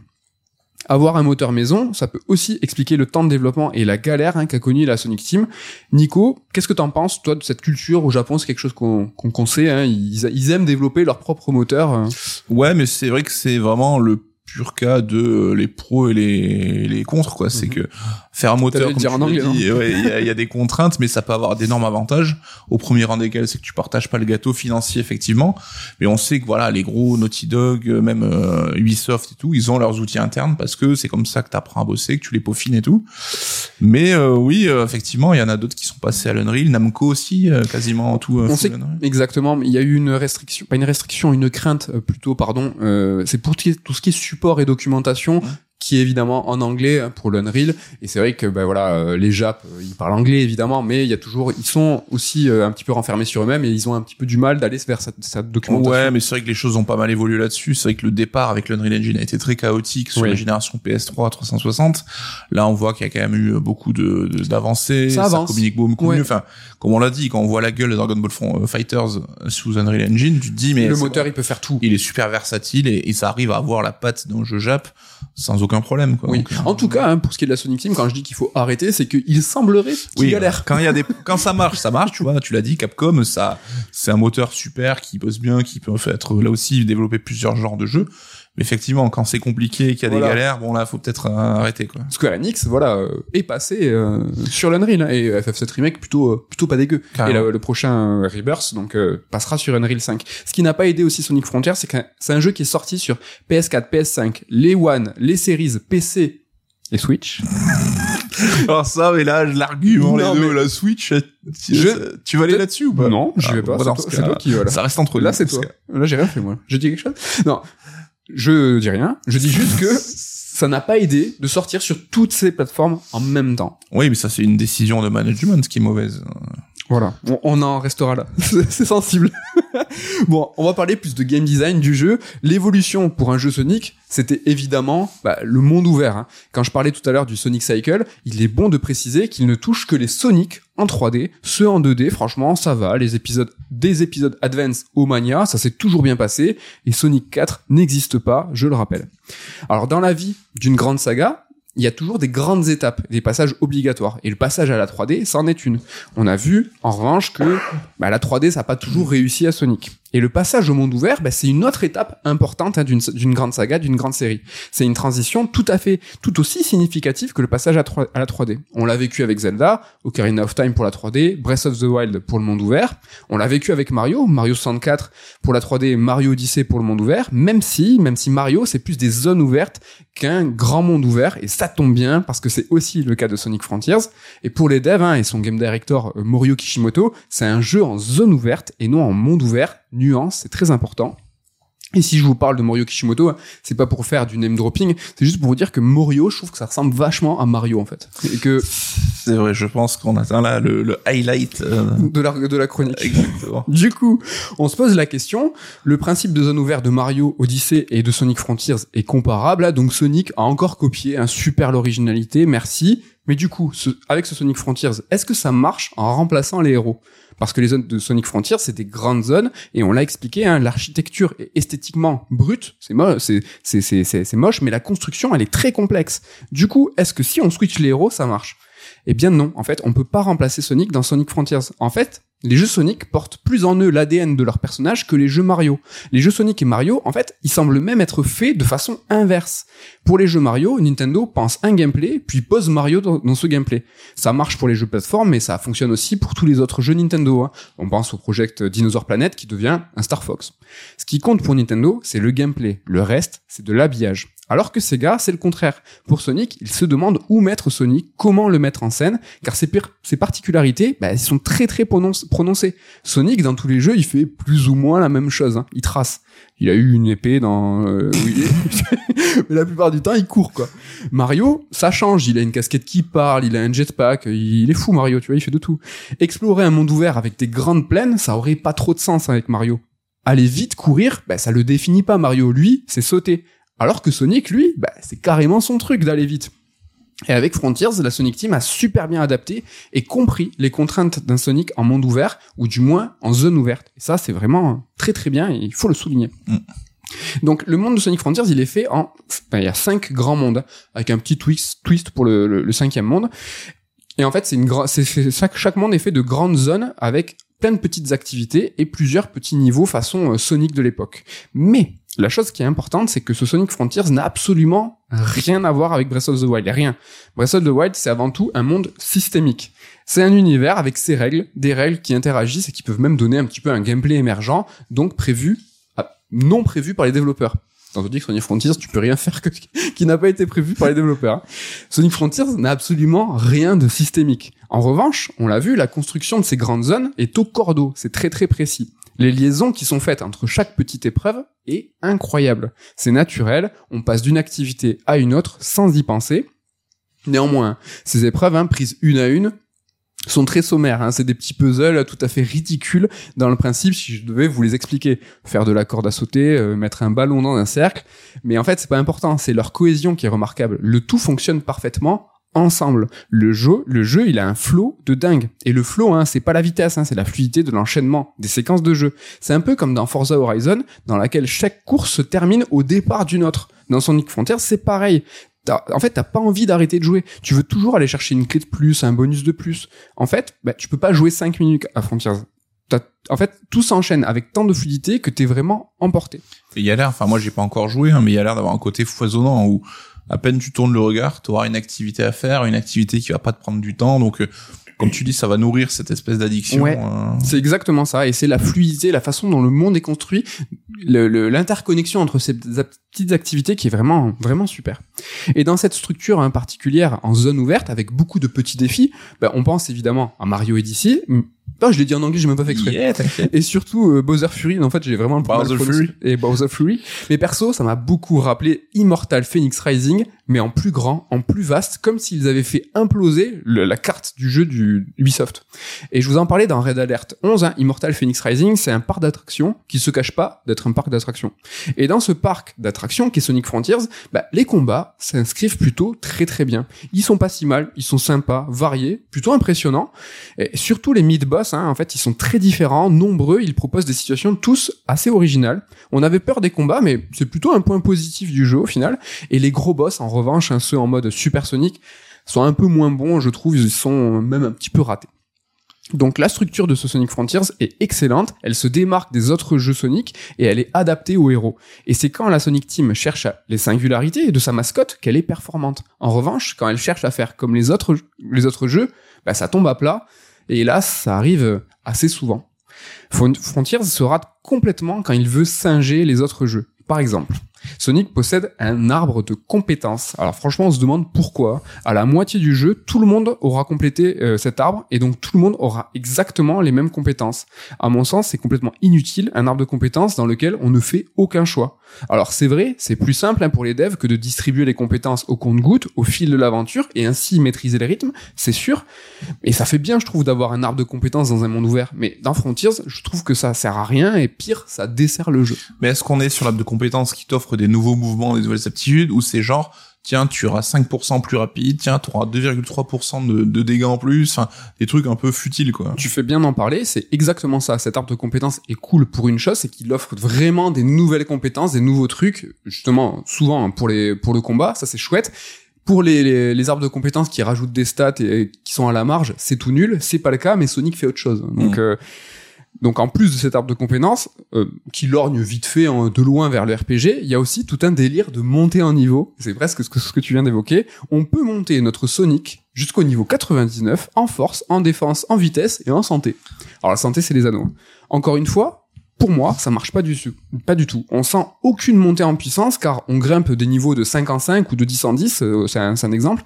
Avoir un moteur maison, ça peut aussi expliquer le temps de développement et la galère hein, qu'a connu la Sonic Team. Nico, qu'est-ce que t'en penses, toi, de cette culture au Japon? C'est quelque chose qu'on qu'on sait, hein, ils, ils aiment développer leur propre moteur. euh. Ouais, mais c'est vrai que c'est vraiment le pur cas de euh, les pros et les, les contre, quoi. C'est Mhm. que faire un moteur, comme dire tu en ouais, il y, a, il y a des contraintes, mais ça peut avoir d'énormes avantages. Au premier rang desquels, c'est que tu partages pas le gâteau financier, effectivement. Mais on sait que voilà, les gros Naughty Dog, euh, même euh, Ubisoft et tout, ils ont leurs outils internes parce que c'est comme ça que t'apprends à bosser, que tu les peaufines et tout. Mais euh, oui, euh, effectivement, il y en a d'autres qui sont passés à l'Unreal, Namco aussi, euh, quasiment tout. On sait. Exactement, il y a eu une restriction, pas une restriction, une crainte euh, plutôt, pardon. euh, c'est pour tout ce qui est- tout ce qui est support et documentation, qui est évidemment en anglais pour l'Unreal. Et c'est vrai que ben voilà, euh, les Japs, euh, ils parlent anglais évidemment, mais il y a toujours, ils sont aussi euh, un petit peu renfermés sur eux-mêmes et ils ont un petit peu du mal d'aller vers cette, cette documentation. Ouais, mais c'est vrai que les choses ont pas mal évolué là-dessus. C'est vrai que le départ avec l'Unreal Engine a été très chaotique sur Oui. la génération PS3 360. Là, on voit qu'il y a quand même eu beaucoup de de- d'avancées. Ça avance. communique beaucoup Ouais. mieux. Enfin, comme on l'a dit, quand on voit la gueule de Dragon Ball Fighters sous Unreal Engine, tu te dis mais le moteur, il peut faire tout. il est super versatile et, et ça arrive à avoir la patte d'un jeu Jap sans aucun problème. Quoi. Oui. Donc, euh, En tout cas, hein, pour ce qui est de la Sonic Team, quand je dis qu'il faut arrêter, c'est qu'il semblerait qu'il Oui, galère. quand il y a des, quand ça marche, ça marche, tu vois. Tu l'as dit, Capcom, ça, c'est un moteur super qui bosse bien, qui peut être là aussi développer plusieurs genres de jeux. Mais effectivement, quand c'est compliqué, qu'il y a Voilà. des galères, bon là, faut peut-être euh, arrêter quoi. Square Enix, voilà, euh, est passé euh, sur l'Unreal hein, et FF7 Remake plutôt euh, plutôt pas dégueu. Carrément. Et le, le prochain Rebirth donc euh, passera sur Unreal 5. Ce qui n'a pas aidé aussi Sonic Frontier, c'est que c'est un jeu qui est sorti sur PS4, PS5, les One, les Series, PC et Switch. Alors ça, mais là, l'argument, les deux, la Switch, tu, Je- tu vas aller là-dessus ou pas? Non, Ah, vais pas. bon, dans c'est ce toi, qui vas là. Ça reste entre Là, c'est parce toi. que- Là, j'ai rien fait moi. Je dis quelque chose? Non, je dis rien. Je dis juste que ça n'a pas aidé de sortir sur toutes ces plateformes en même temps. Oui, mais ça, c'est une décision de management qui est mauvaise. Voilà, on, en restera là. C'est c'est sensible. bon, on va parler plus de game design du jeu. L'évolution pour un jeu Sonic, c'était évidemment bah, le monde ouvert. hein. Quand je parlais tout à l'heure du Sonic Cycle, il est bon de préciser qu'il ne touche que les Sonic en 3D. Ceux en 2D, franchement, ça va. Les épisodes, des épisodes Advance au Mania, ça s'est toujours bien passé. Et Sonic 4 n'existe pas, je le rappelle. Alors, dans la vie d'une grande saga, il y a toujours des grandes étapes, des passages obligatoires. Et le passage à la 3D, ça en est une. On a vu, en revanche, que bah, la 3D, ça n'a pas toujours réussi à Sonic. Et le passage au monde ouvert, bah, c'est une autre étape importante hein, d'une grande saga, d'une grande série. C'est une transition tout à fait, tout aussi significative que le passage à, 3 à la 3D. On l'a vécu avec Zelda, Ocarina of Time pour la 3D, Breath of the Wild pour le monde ouvert. On l'a vécu avec Mario, Mario 64 pour la 3D, Mario Odyssey pour le monde ouvert. Même si, même si Mario, c'est plus des zones ouvertes qu'un grand monde ouvert. Et ça tombe bien parce que c'est aussi le cas de Sonic Frontiers. Et pour les devs hein, et son game director euh, Morio Kishimoto, c'est un jeu en zone ouverte et non en monde ouvert. Nuance, c'est très important. Et si je vous parle de Morio Kishimoto, c'est pas pour faire du name dropping, c'est juste pour vous dire que Morio, je trouve que ça ressemble vachement à Mario en fait. Et que C'est vrai, je pense qu'on atteint là le, le highlight. euh, de la, de la chronique. Exactement. Du coup, on se pose la question, le principe de zone ouverte de Mario Odyssey et de Sonic Frontiers est comparable, là, donc Sonic a encore copié un super l'originalité, merci. Mais du coup, ce- avec ce Sonic Frontiers, est-ce que ça marche en remplaçant les héros? Parce que les zones de Sonic Frontiers, c'est des grandes zones, et on l'a expliqué, hein, l'architecture est esthétiquement brute, c'est mo- moche, mais la construction, elle est très complexe. Du coup, est-ce que si on switch les héros, ça marche? Eh bien non, en fait, on peut pas remplacer Sonic dans Sonic Frontiers. En fait, les jeux Sonic portent plus en eux l'ADN de leurs personnages que les jeux Mario. Les jeux Sonic et Mario, en fait, ils semblent même être faits de façon inverse. Pour les jeux Mario, Nintendo pense un gameplay, puis pose Mario dans, ce gameplay. Ça marche pour les jeux plateforme, mais ça fonctionne aussi pour tous les autres jeux Nintendo. hein. On pense au Project Dinosaur Planet qui devient un Star Fox. Ce qui compte pour Nintendo, c'est le gameplay. Le reste, c'est de l'habillage. Alors que Sega, c'est le contraire. Pour Sonic, il se demande où mettre Sonic, comment le mettre en scène, car ses, particularités, bah, elles sont très très prononc- Sonic, dans tous les jeux, il fait plus ou moins la même chose. hein. Il trace. Il a eu une épée dans... euh. Mais la plupart du temps, il court, quoi. Mario, ça change. Il a une casquette qui parle, il a un jetpack. Il est fou, Mario, tu vois, il fait de tout. Explorer un monde ouvert avec des grandes plaines, ça aurait pas trop de sens avec Mario. Aller vite, courir, bah, ça le définit pas, Mario. Lui, c'est sauter. Alors que Sonic, lui, bah, c'est carrément son truc d'aller vite. Et avec Frontiers, la Sonic Team a super bien adapté et compris les contraintes d'un Sonic en monde ouvert, ou du moins en zone ouverte. Et ça, c'est vraiment très très bien et il faut le souligner. Mm. Donc le monde de Sonic Frontiers, il est fait en... enfin, il y a cinq grands mondes, avec un petit twist, twist pour le, le- le cinquième monde. Et en fait, c'est une c'est- chaque, chaque monde est fait de grandes zones avec plein de petites activités et plusieurs petits niveaux façon euh, Sonic de l'époque. Mais la chose qui est importante, c'est que ce Sonic Frontiers n'a absolument rien à voir avec Breath of the Wild. Rien. Breath of the Wild, c'est avant tout un monde systémique. C'est un univers avec ses règles, des règles qui interagissent et qui peuvent même donner un petit peu un gameplay émergent, donc prévu, ah, non prévu par les développeurs. Tandis que Sonic Frontiers, tu peux rien faire qui n'a pas été prévu par les développeurs. hein. Sonic Frontiers n'a absolument rien de systémique. En revanche, on l'a vu, la construction de ces grandes zones est au cordeau, c'est très très précis. Les liaisons qui sont faites entre chaque petite épreuve est incroyable. C'est naturel, on passe d'une activité à une autre sans y penser. Néanmoins, ces épreuves, hein, prises une à une, sont très sommaires. Hein. C'est des petits puzzles tout à fait ridicules dans le principe, si je devais vous les expliquer. Faire de la corde à sauter, euh, mettre un ballon dans un cercle. Mais en fait, c'est pas important. C'est leur cohésion qui est remarquable. Le tout fonctionne parfaitement ensemble. Le jeu, le jeu, il a un flow de dingue. Et le flow, hein, c'est pas la vitesse, hein, c'est la fluidité de l'enchaînement des séquences de jeu. C'est un peu comme dans Forza Horizon, dans laquelle chaque course se termine au départ d'une autre. Dans Sonic Frontiers, c'est pareil. En fait, t'as pas envie d'arrêter de jouer. Tu veux toujours aller chercher une clé de plus, un bonus de plus. En fait, bah, tu peux pas jouer 5 minutes à Frontiers. En fait, tout s'enchaîne avec tant de fluidité que t'es vraiment emporté. Il y a l'air, enfin moi j'ai pas encore joué, hein, mais il y a l'air d'avoir un côté foisonnant où à peine tu tournes le regard, tu auras une activité à faire, une activité qui va pas te prendre du temps, donc euh, comme tu dis, ça va nourrir cette espèce d'addiction. Ouais. euh. C'est exactement ça, et c'est la fluidité, la façon dont le monde est construit, l'interconnexion entre ces petites activités qui est vraiment vraiment super. Et dans cette structure hein, particulière en zone ouverte avec beaucoup de petits défis, bah, on pense évidemment à Mario Odyssey. Non, je l'ai dit en anglais, j'ai même pas fait exprès. Yeah. Et surtout euh, Bowser Fury, en fait j'ai vraiment le Bowser. Fury. et Bowser Fury. Mais perso, ça m'a beaucoup rappelé Immortal Phoenix Rising, mais en plus grand, en plus vaste, comme s'ils avaient fait imploser le- la carte du jeu du Ubisoft. Et je vous en parlais dans Red Alert 11, hein, Immortal Phoenix Rising, c'est un parc d'attractions qui se cache pas d'être un parc d'attractions. Et dans ce parc d'attractions qui est Sonic Frontiers, bah, les combats s'inscrivent plutôt très très bien. Ils sont pas si mal, ils sont sympas, variés, plutôt impressionnants. Et surtout les hein, en fait, ils sont très différents, nombreux, ils proposent des situations tous assez originales. On avait peur des combats, mais c'est plutôt un point positif du jeu au final. Et les gros boss, en revanche, hein, ceux en mode supersonique, sont un peu moins bons, je trouve, ils sont même un petit peu ratés. Donc la structure de ce Sonic Frontiers est excellente, elle se démarque des autres jeux Sonic et elle est adaptée aux héros. Et c'est quand la Sonic Team cherche les singularités de sa mascotte qu'elle est performante. En revanche, quand elle cherche à faire comme les autres, les autres jeux, bah, ça tombe à plat. Et hélas, ça arrive assez souvent. Fron- Frontiers se rate complètement quand il veut singer les autres jeux. Par exemple, Sonic possède un arbre de compétences. Alors franchement, on se demande pourquoi. À la moitié du jeu, tout le monde aura complété euh, cet arbre et donc tout le monde aura exactement les mêmes compétences. À mon sens, c'est complètement inutile un arbre de compétences dans lequel on ne fait aucun choix. Alors c'est vrai, c'est plus simple hein, pour les devs que de distribuer les compétences au compte-goutte, au fil de l'aventure, et ainsi maîtriser les rythmes, c'est sûr. Et ça fait bien, je trouve, d'avoir un arbre de compétences dans un monde ouvert. Mais dans Frontiers, je trouve que ça sert à rien, et pire, ça dessert le jeu. Mais est-ce qu'on est sur l'arbre de compétences qui t'offre des nouveaux mouvements, des nouvelles aptitudes, ou c'est genre tiens, tu auras 5% plus rapide, tiens, tu auras 2,3% de, de, dégâts en plus, enfin, des trucs un peu futiles, quoi. Tu fais bien d'en parler, c'est exactement ça. Cet arbre de compétences est cool pour une chose, c'est qu'il offre vraiment des nouvelles compétences, des nouveaux trucs, justement, souvent pour les, pour le combat, ça c'est chouette. Pour les, les, arbres de compétences qui rajoutent des stats et, qui sont à la marge, c'est tout nul. C'est pas le cas, mais Sonic fait autre chose. Donc, mmh. euh, donc en plus de cet arbre de compétences, euh, qui lorgne vite fait de loin vers le RPG, il y a aussi tout un délire de monter en niveau. C'est presque ce que, ce que tu viens d'évoquer. On peut monter notre Sonic jusqu'au niveau 99 en force, en défense, en vitesse et en santé. Alors la santé, c'est les anneaux. Encore une fois, pour moi, ça marche pas du tout. Pas du tout. On sent aucune montée en puissance car on grimpe des niveaux de 5 en 5 ou de 10 en 10, euh, c'est un, un, exemple.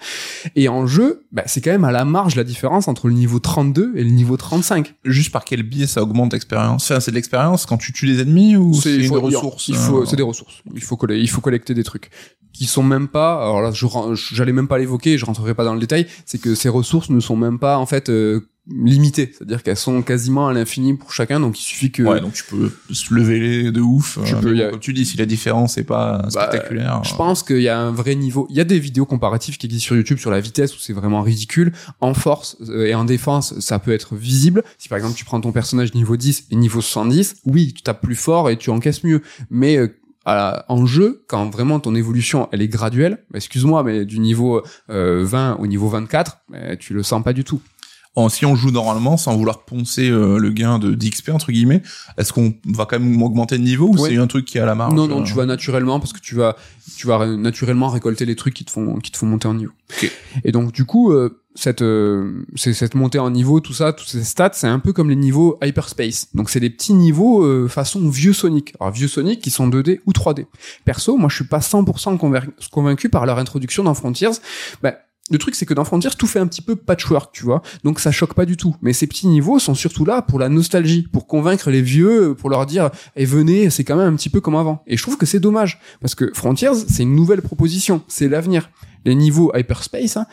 Et en jeu, bah, c'est quand même à la marge la différence entre le niveau 32 et le niveau 35. Juste par quel biais ça augmente l'expérience? Enfin, C'est de l'expérience quand tu tues les ennemis ou c'est des ressources Il faut, euh, c'est des ressources. Il faut, il faut collecter des trucs qui sont même pas alors là j'allais même pas l'évoquer je rentrerai pas dans le détail c'est que ces ressources ne sont même pas en fait euh, limitées, c'est-à-dire qu'elles sont quasiment à l'infini pour chacun, donc il suffit que. Ouais, donc tu peux se lever de ouf. Tu euh, peux, Comme tu dis, si la différence est pas bah, spectaculaire. Je pense qu'il y a un vrai niveau. Il y a des vidéos comparatives qui existent sur YouTube sur la vitesse où c'est vraiment ridicule. En force euh, et en défense, ça peut être visible. Si par exemple tu prends ton personnage niveau 10 et niveau 70, oui, tu tapes plus fort et tu encaisses mieux. Mais euh, en jeu, quand vraiment ton évolution elle est graduelle, excuse-moi, mais du niveau 20 au niveau 24, bah, tu le sens pas du tout si on joue normalement sans vouloir poncer euh, le gain de d'XP entre guillemets, est-ce qu'on va quand même augmenter de niveau ou c'est un truc qui est à la marge Non non, tu vas naturellement parce que tu vas tu vas naturellement récolter les trucs qui te font qui te font monter en niveau. Et donc du coup euh, cette euh, c'est cette montée en niveau, tout ça, tous ces stats, c'est un peu comme les niveaux hyperspace. Donc c'est des petits niveaux euh, façon vieux Sonic. Alors vieux Sonic qui sont 2D ou 3D. Perso, moi je suis pas 100% convaincu par leur introduction dans Frontiers. Ben, le truc, c'est que dans Frontiers, tout fait un petit peu patchwork, tu vois. Donc ça choque pas du tout. Mais ces petits niveaux sont surtout là pour la nostalgie, pour convaincre les vieux, pour leur dire, eh venez, c'est quand même un petit peu comme avant. Et je trouve que c'est dommage. Parce que Frontiers, c'est une nouvelle proposition. C'est l'avenir. Les niveaux hyperspace, hein,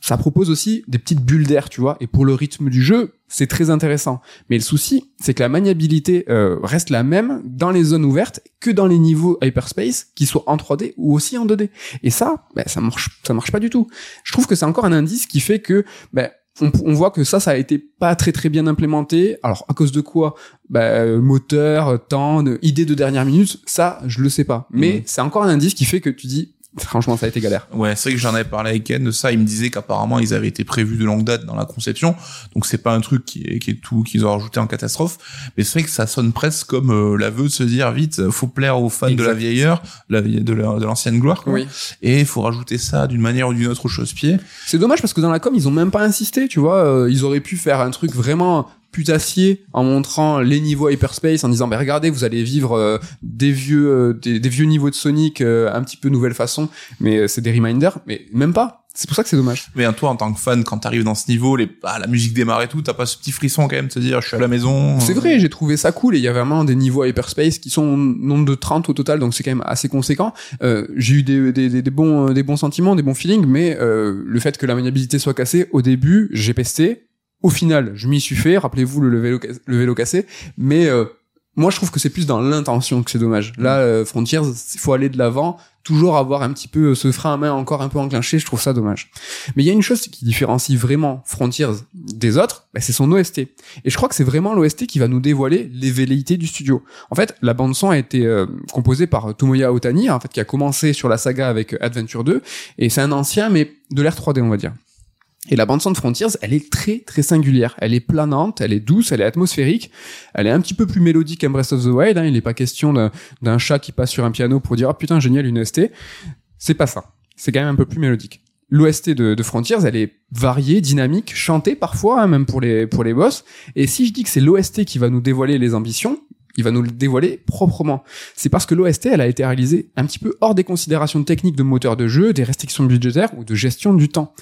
ça propose aussi des petites bulles d'air, tu vois. Et pour le rythme du jeu, c'est très intéressant. Mais le souci, c'est que la maniabilité euh, reste la même dans les zones ouvertes que dans les niveaux hyperspace, qu'ils soient en 3D ou aussi en 2D. Et ça, ben, ça marche, ça marche pas du tout. Je trouve que c'est encore un indice qui fait que, ben, on, voit que ça, ça a été pas très très bien implémenté. Alors à cause de quoi? Ben, Moteur, temps, idée de dernière minute, ça, je le sais pas. Mais mmh. c'est encore un indice qui fait que tu dis, Franchement, ça a été galère. Ouais, c'est vrai que j'en avais parlé avec Ken de ça. Il me disait qu'apparemment, ils avaient été prévus de longue date dans la conception. Donc, c'est pas un truc qui est, qui est tout, qu'ils ont rajouté en catastrophe. Mais c'est vrai que ça sonne presque comme euh, l'aveu de se dire, vite, faut plaire aux fans de la vieille heure, la, de l'ancienne gloire, quoi. Oui. Et il faut rajouter ça d'une manière ou d'une autre au chausse-pied. C'est dommage parce que dans la com, ils ont même pas insisté, tu vois. Euh, ils auraient pu faire un truc vraiment putassier en montrant les niveaux hyperspace en disant bah regardez vous allez vivre euh, des vieux euh, des, vieux niveaux de Sonic euh, un petit peu nouvelle façon. Mais c'est des reminders. Mais même pas. C'est pour ça que c'est dommage. Mais toi en tant que fan quand t'arrives dans ce niveau les bah, la musique démarre et tout t'as pas ce petit frisson quand même de te dire je suis à la maison c'est vrai j'ai trouvé ça cool. Et il y a vraiment des niveaux hyperspace qui sont nombre de 30 au total donc c'est quand même assez conséquent. J'ai eu des, des, des, bons des bons sentiments des bons feelings mais le fait que la maniabilité soit cassée au début j'ai pesté au final, je m'y suis fait, rappelez-vous le, vélo, le vélo cassé, mais euh, moi je trouve que c'est plus dans l'intention que c'est dommage. Là, euh, Frontiers, il faut aller de l'avant, toujours avoir un petit peu euh, ce frein à main encore un peu enclenché, je trouve ça dommage. Mais il y a une chose qui différencie vraiment Frontiers des autres, bah, c'est son OST. Et je crois que c'est vraiment l'OST qui va nous dévoiler les velléités du studio. En fait, la bande son a été composée par Tomoya Otani, en fait, qui a commencé sur la saga avec Adventure 2, et c'est un ancien, mais de l'ère 3D, on va dire. Et la bande son de Frontiers, elle est très très singulière. Elle est planante, elle est douce, elle est atmosphérique. Elle est un petit peu plus mélodique qu'un Breath of the Wild. Hein. Il n'est pas question d'un chat qui passe sur un piano pour dire ah putain génial une OST. C'est pas ça. C'est quand même un peu plus mélodique. L'OST de, de, Frontiers, elle est variée, dynamique, chantée parfois, hein, même pour les pour les boss. Et si je dis que c'est l'OST qui va nous dévoiler les ambitions, il va nous le dévoiler proprement. C'est parce que l'OST, elle a été réalisée un petit peu hors des considérations techniques de moteur de jeu, des restrictions budgétaires ou de gestion du temps.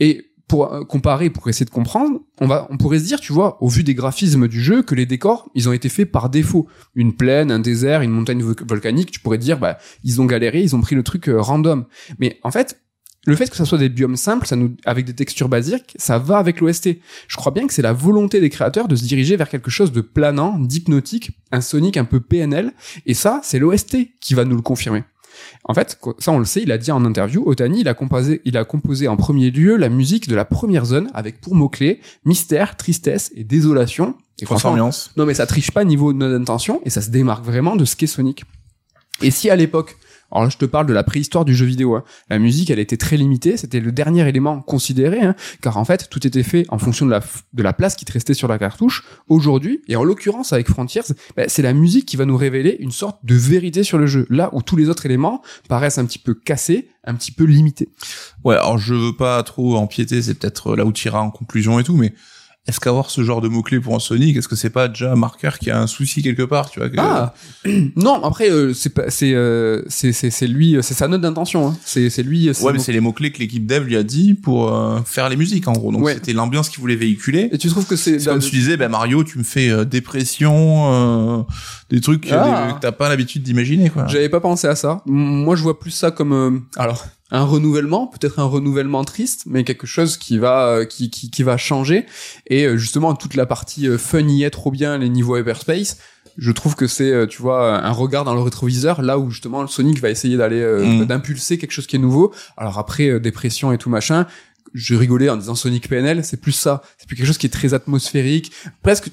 Et pour euh, comparer, pour essayer de comprendre, on va, on pourrait se dire, tu vois, au vu des graphismes du jeu, que les décors, ils ont été faits par défaut. Une plaine, un désert, une montagne vo- volcanique, tu pourrais dire, bah, ils ont galéré, ils ont pris le truc euh, random. Mais en fait, le fait que ça soit des biomes simples, ça nous, avec des textures basiques, ça va avec l'OST. Je crois bien que c'est la volonté des créateurs de se diriger vers quelque chose de planant, d'hypnotique, un Sonic un peu PNL, et ça, c'est l'OST qui va nous le confirmer. En fait, ça on le sait, il a dit en interview, Otani, il a composé, il a composé en premier lieu la musique de la première zone avec pour mots-clés mystère, tristesse et désolation. Et ambiance. non mais ça triche pas niveau de notre intention et ça se démarque vraiment de ce qu'est Sonic. Et si à l'époque, alors là je te parle de la préhistoire du jeu vidéo, hein, la musique elle était très limitée, c'était le dernier élément considéré, hein, car en fait tout était fait en fonction de la, de la place qui te restait sur la cartouche. Aujourd'hui, et en l'occurrence avec Frontiers, bah, c'est la musique qui va nous révéler une sorte de vérité sur le jeu, là où tous les autres éléments paraissent un petit peu cassés, un petit peu limités. Ouais, alors je veux pas trop empiéter, c'est peut-être là où tu iras en conclusion et tout, mais est-ce qu'avoir ce genre de mots-clés pour un Sonic, est-ce que c'est pas déjà un marqueur qui a un souci quelque part, tu vois que- Ah non, après euh, c'est c'est euh, c'est c'est lui, c'est sa note d'intention. Hein. C'est c'est lui. Ouais, mais c'est les mots-clés que l'équipe dev lui a dit pour euh, faire les musiques, en gros. Donc Ouais. c'était l'ambiance qu'il voulait véhiculer. Et tu trouves que c'est comme tu disais, ben Mario, tu me fais euh, dépression, euh, des trucs euh, Ah. des- que t'as pas l'habitude d'imaginer, quoi. J'avais pas pensé à ça. Moi, je vois plus ça comme euh, alors un renouvellement, peut-être un renouvellement triste, mais quelque chose qui va euh, qui qui qui va changer. Et euh, justement, toute la partie euh, fun y est trop bien, les niveaux hyperspace. Je trouve que c'est, tu vois, un regard dans le rétroviseur, là où justement le Sonic va essayer d'aller, Mm. d'impulser quelque chose qui est nouveau. Alors après, dépression et tout machin, je rigolais en disant Sonic PNL, c'est plus ça. C'est plus quelque chose qui est très atmosphérique, presque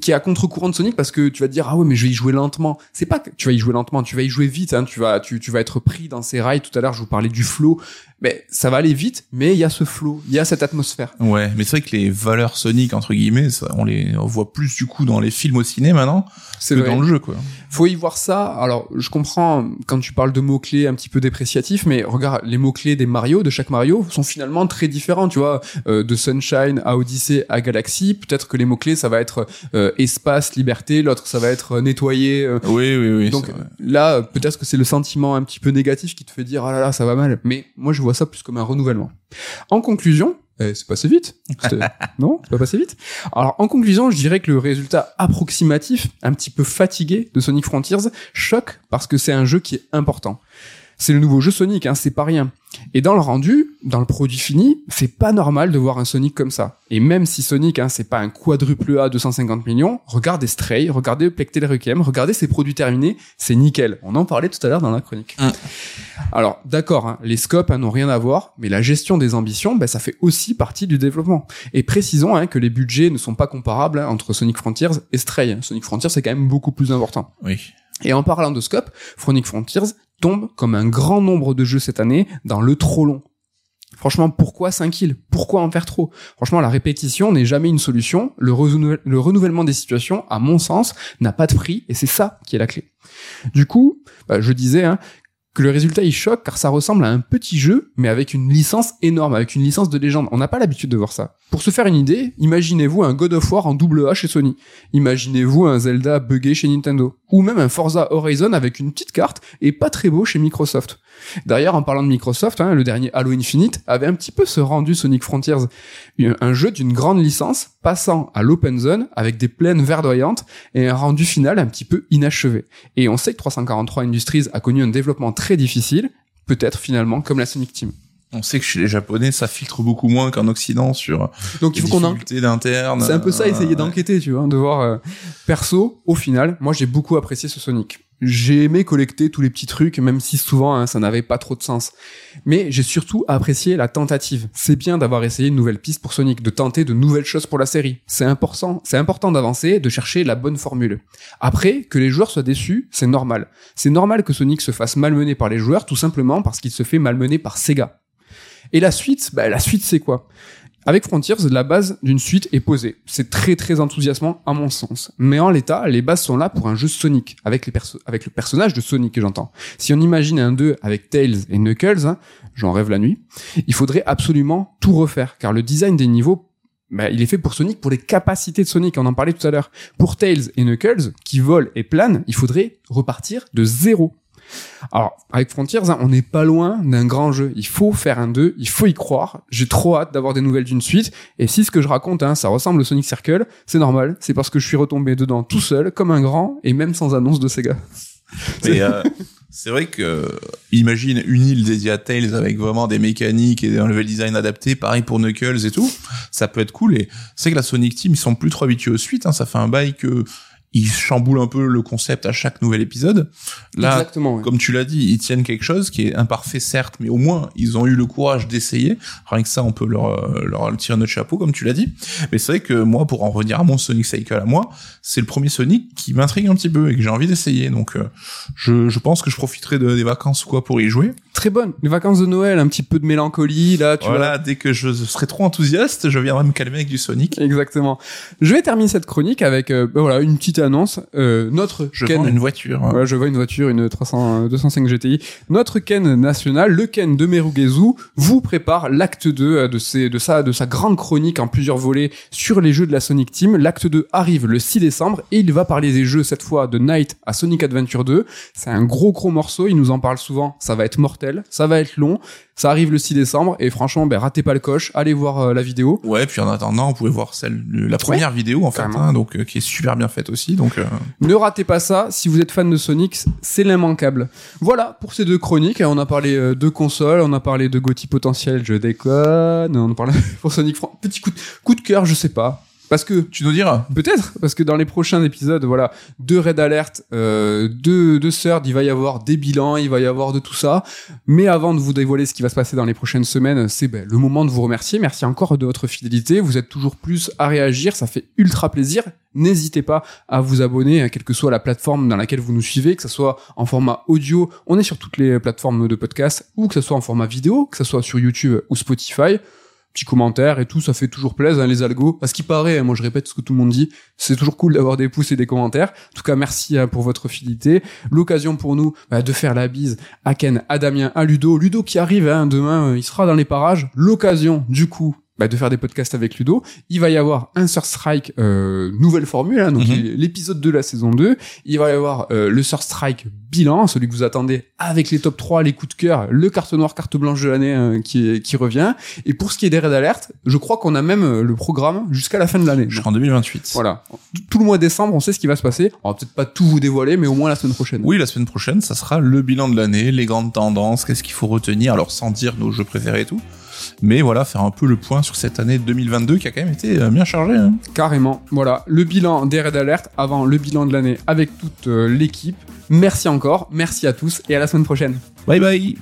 qui est à contre-courant de Sonic parce que tu vas te dire ah ouais mais je vais y jouer lentement. C'est pas que tu vas y jouer lentement, tu vas y jouer vite. Hein, tu vas tu, tu vas être pris dans ces rails. Tout à l'heure je vous parlais du flow, mais ça va aller vite. Mais il y a ce flow, il y a cette atmosphère. Ouais, mais c'est vrai que les valeurs Sonic entre guillemets, ça, on les on voit plus du coup dans les films au ciné maintenant C'est que vrai. dans le jeu, quoi. Faut y voir ça. Alors, je comprends quand tu parles de mots-clés un petit peu dépréciatifs, mais regarde, les mots-clés des Mario, de chaque Mario, sont finalement très différents, tu vois. Euh, de Sunshine à Odyssey à Galaxy, peut-être que les mots-clés, ça va être euh, espace, liberté, l'autre, ça va être euh, nettoyer. euh, Oui, oui, oui. donc là, peut-être que c'est le sentiment un petit peu négatif qui te fait dire, ah là là, ça va mal. Mais moi, je vois ça plus comme un renouvellement. En conclusion, eh, c'est passé vite. Non, c'est pas passé vite. Alors, en conclusion, je dirais que le résultat approximatif, un petit peu fatigué de Sonic Frontiers, choque parce que c'est un jeu qui est important. C'est le nouveau jeu Sonic, hein, c'est pas rien. Et dans le rendu, dans le produit fini, c'est pas normal de voir un Sonic comme ça. Et même si Sonic, hein, c'est pas un quadruple A 250 millions, regardez Stray, regardez Plectel Requiem, regardez ses produits terminés, c'est nickel. On en parlait tout à l'heure dans la chronique. Mm. Alors, d'accord, hein, les scopes hein, n'ont rien à voir, mais la gestion des ambitions, ben, ça fait aussi partie du développement. Et précisons hein, que les budgets ne sont pas comparables hein, entre Sonic Frontiers et Stray. Sonic Frontiers, c'est quand même beaucoup plus important. Oui. Et en parlant de scope, Sonic Frontiers tombe comme un grand nombre de jeux cette année dans le trop long. Franchement, pourquoi 5 kills? Pourquoi en faire trop? Franchement, la répétition n'est jamais une solution. Le, renouvel- le renouvellement des situations, à mon sens, n'a pas de prix et c'est ça qui est la clé. Du coup, bah, je disais hein, que le résultat il choque car ça ressemble à un petit jeu mais avec une licence énorme, avec une licence de légende. On n'a pas l'habitude de voir ça. Pour se faire une idée, imaginez-vous un God of War en double A chez Sony. Imaginez-vous un Zelda buggé chez Nintendo. Ou même un Forza Horizon avec une petite carte et pas très beau chez Microsoft. D'ailleurs, en parlant de Microsoft, hein, le dernier Halo Infinite avait un petit peu ce rendu Sonic Frontiers. Un jeu d'une grande licence passant à l'open zone avec des plaines verdoyantes et un rendu final un petit peu inachevé. Et on sait que 343 Industries a connu un développement très difficile, peut-être finalement comme la Sonic Team. On sait que chez les Japonais, ça filtre beaucoup moins qu'en Occident sur Donc il faut qu'on difficultés d'interne. C'est un peu ça, essayer Euh, d'enquêter, tu vois, de voir. euh, Perso, au final, moi j'ai beaucoup apprécié ce Sonic. J'ai aimé collecter tous les petits trucs, même si souvent hein, ça n'avait pas trop de sens. Mais j'ai surtout apprécié la tentative. C'est bien d'avoir essayé une nouvelle piste pour Sonic, de tenter de nouvelles choses pour la série. C'est important, c'est important d'avancer, de chercher la bonne formule. Après, que les joueurs soient déçus, c'est normal. C'est normal que Sonic se fasse malmener par les joueurs, tout simplement parce qu'il se fait malmener par Sega. Et la suite, bah, la suite c'est quoi? Avec Frontiers, la base d'une suite est posée. C'est très très enthousiasmant à mon sens. Mais en l'état, les bases sont là pour un jeu Sonic, avec, le personnage de Sonic que j'entends. Si on imagine un 2 avec Tails et Knuckles, hein, j'en rêve la nuit, il faudrait absolument tout refaire, car le design des niveaux bah, il est fait pour Sonic, pour les capacités de Sonic, on en parlait tout à l'heure. Pour Tails et Knuckles, qui volent et planent, il faudrait repartir de zéro. Alors, avec Frontiers, hein, on n'est pas loin d'un grand jeu. Il faut faire un 2, il faut y croire. J'ai trop hâte d'avoir des nouvelles d'une suite. Et si ce que je raconte, hein, ça ressemble au Sonic Circle, c'est normal. C'est parce que je suis retombé dedans tout seul, comme un grand, et même sans annonce de Sega. Euh, c'est vrai que imagine une île dédiée à Tails avec vraiment des mécaniques et un level design adapté, pareil pour Knuckles et tout, ça peut être cool. Et c'est que la Sonic Team ils sont plus trop habitués aux suites. Hein, ça fait un bail que ils chamboulent un peu le concept à chaque nouvel épisode. Là, Exactement, ouais. comme tu l'as dit, ils tiennent quelque chose qui est imparfait certes, mais au moins ils ont eu le courage d'essayer. Rien que ça, on peut leur, euh, leur tirer notre chapeau, comme tu l'as dit. Mais c'est vrai que moi, pour en revenir à mon Sonic Cycle à moi, c'est le premier Sonic qui m'intrigue un petit peu et que j'ai envie d'essayer. Donc, euh, je, je pense que je profiterai de, des vacances ou quoi pour y jouer. Très bonne. Les vacances de Noël, un petit peu de mélancolie, là, tu voilà, dès que je serai trop enthousiaste, je viendrai me calmer avec du Sonic. Exactement. Je vais terminer cette chronique avec euh, ben voilà une petite annonce. Euh, notre Je Ken, vends une voiture. hein. Je vois une voiture, une 300, euh, 205 GTI. Notre Ken national, le Ken de Merugezu, vous prépare l'acte 2 euh, de, ses, de, sa, de sa grande chronique en plusieurs volets sur les jeux de la Sonic Team. L'acte 2 arrive le 6 décembre et il va parler des jeux cette fois de Night à Sonic Adventure 2. C'est un gros gros morceau, il nous en parle souvent. Ça va être mortel, ça va être long. Ça arrive le 6 décembre et franchement, ben, ratez pas le coche, allez voir euh, la vidéo. Ouais, puis en attendant, vous pouvez voir celle, la première vidéo en fait, hein, donc euh, qui est super bien faite aussi. Donc euh, Ne ratez pas ça, si vous êtes fan de Sonic, c'est l'immanquable. Voilà pour ces deux chroniques, on a parlé de consoles, on a parlé de Gotti potentiel, je déconne, on a parlé pour Sonic Petit coup de, coup de cœur, je sais pas. Parce que, tu nous diras. peut-être, parce que dans les prochains épisodes, voilà, deux Red Alert, euh, Third, il va y avoir des bilans, il va y avoir de tout ça. Mais avant de vous dévoiler ce qui va se passer dans les prochaines semaines, c'est ben, le moment de vous remercier. Merci encore de votre fidélité. Vous êtes toujours plus à réagir, ça fait ultra plaisir. N'hésitez pas à vous abonner, hein, quelle que soit la plateforme dans laquelle vous nous suivez, que ce soit en format audio, on est sur toutes les plateformes de podcast, ou que ce soit en format vidéo, que ce soit sur YouTube ou Spotify. Petit commentaire et tout, ça fait toujours plaisir, hein, les algos. À ce qui paraît, hein, moi je répète ce que tout le monde dit, c'est toujours cool d'avoir des pouces et des commentaires. En tout cas, merci hein, pour votre fidélité. L'occasion pour nous bah, de faire la bise à Ken, à Damien, à Ludo. Ludo qui arrive hein, demain, euh, il sera dans les parages. L'occasion, du coup, bah, de faire des podcasts avec Ludo. Il va y avoir un Sur Strike euh, nouvelle formule, hein, donc Mhm. l'épisode de la saison 2. Il va y avoir euh, le Sur Strike bilan, celui que vous attendez avec les top 3, les coups de cœur, le carte noire, carte blanche de l'année euh, qui, est- qui revient. Et pour ce qui est des Red Alert, je crois qu'on a même euh, le programme jusqu'à la fin de l'année. Jusqu'en 2028. Voilà. Tout le mois de décembre, on sait ce qui va se passer. On va peut-être pas tout vous dévoiler, mais au moins la semaine prochaine. Oui, la semaine prochaine, ça sera le bilan de l'année, les grandes tendances, qu'est-ce qu'il faut retenir, alors sans dire nos jeux préférés et tout. Mais voilà, faire un peu le point sur cette année 2022 qui a quand même été euh, bien chargée. Hein. Carrément. Voilà. Le bilan des Red Alert avant le bilan de l'année avec toute euh, l'équipe. Merci encore. Merci à tous et à la semaine prochaine. Bye bye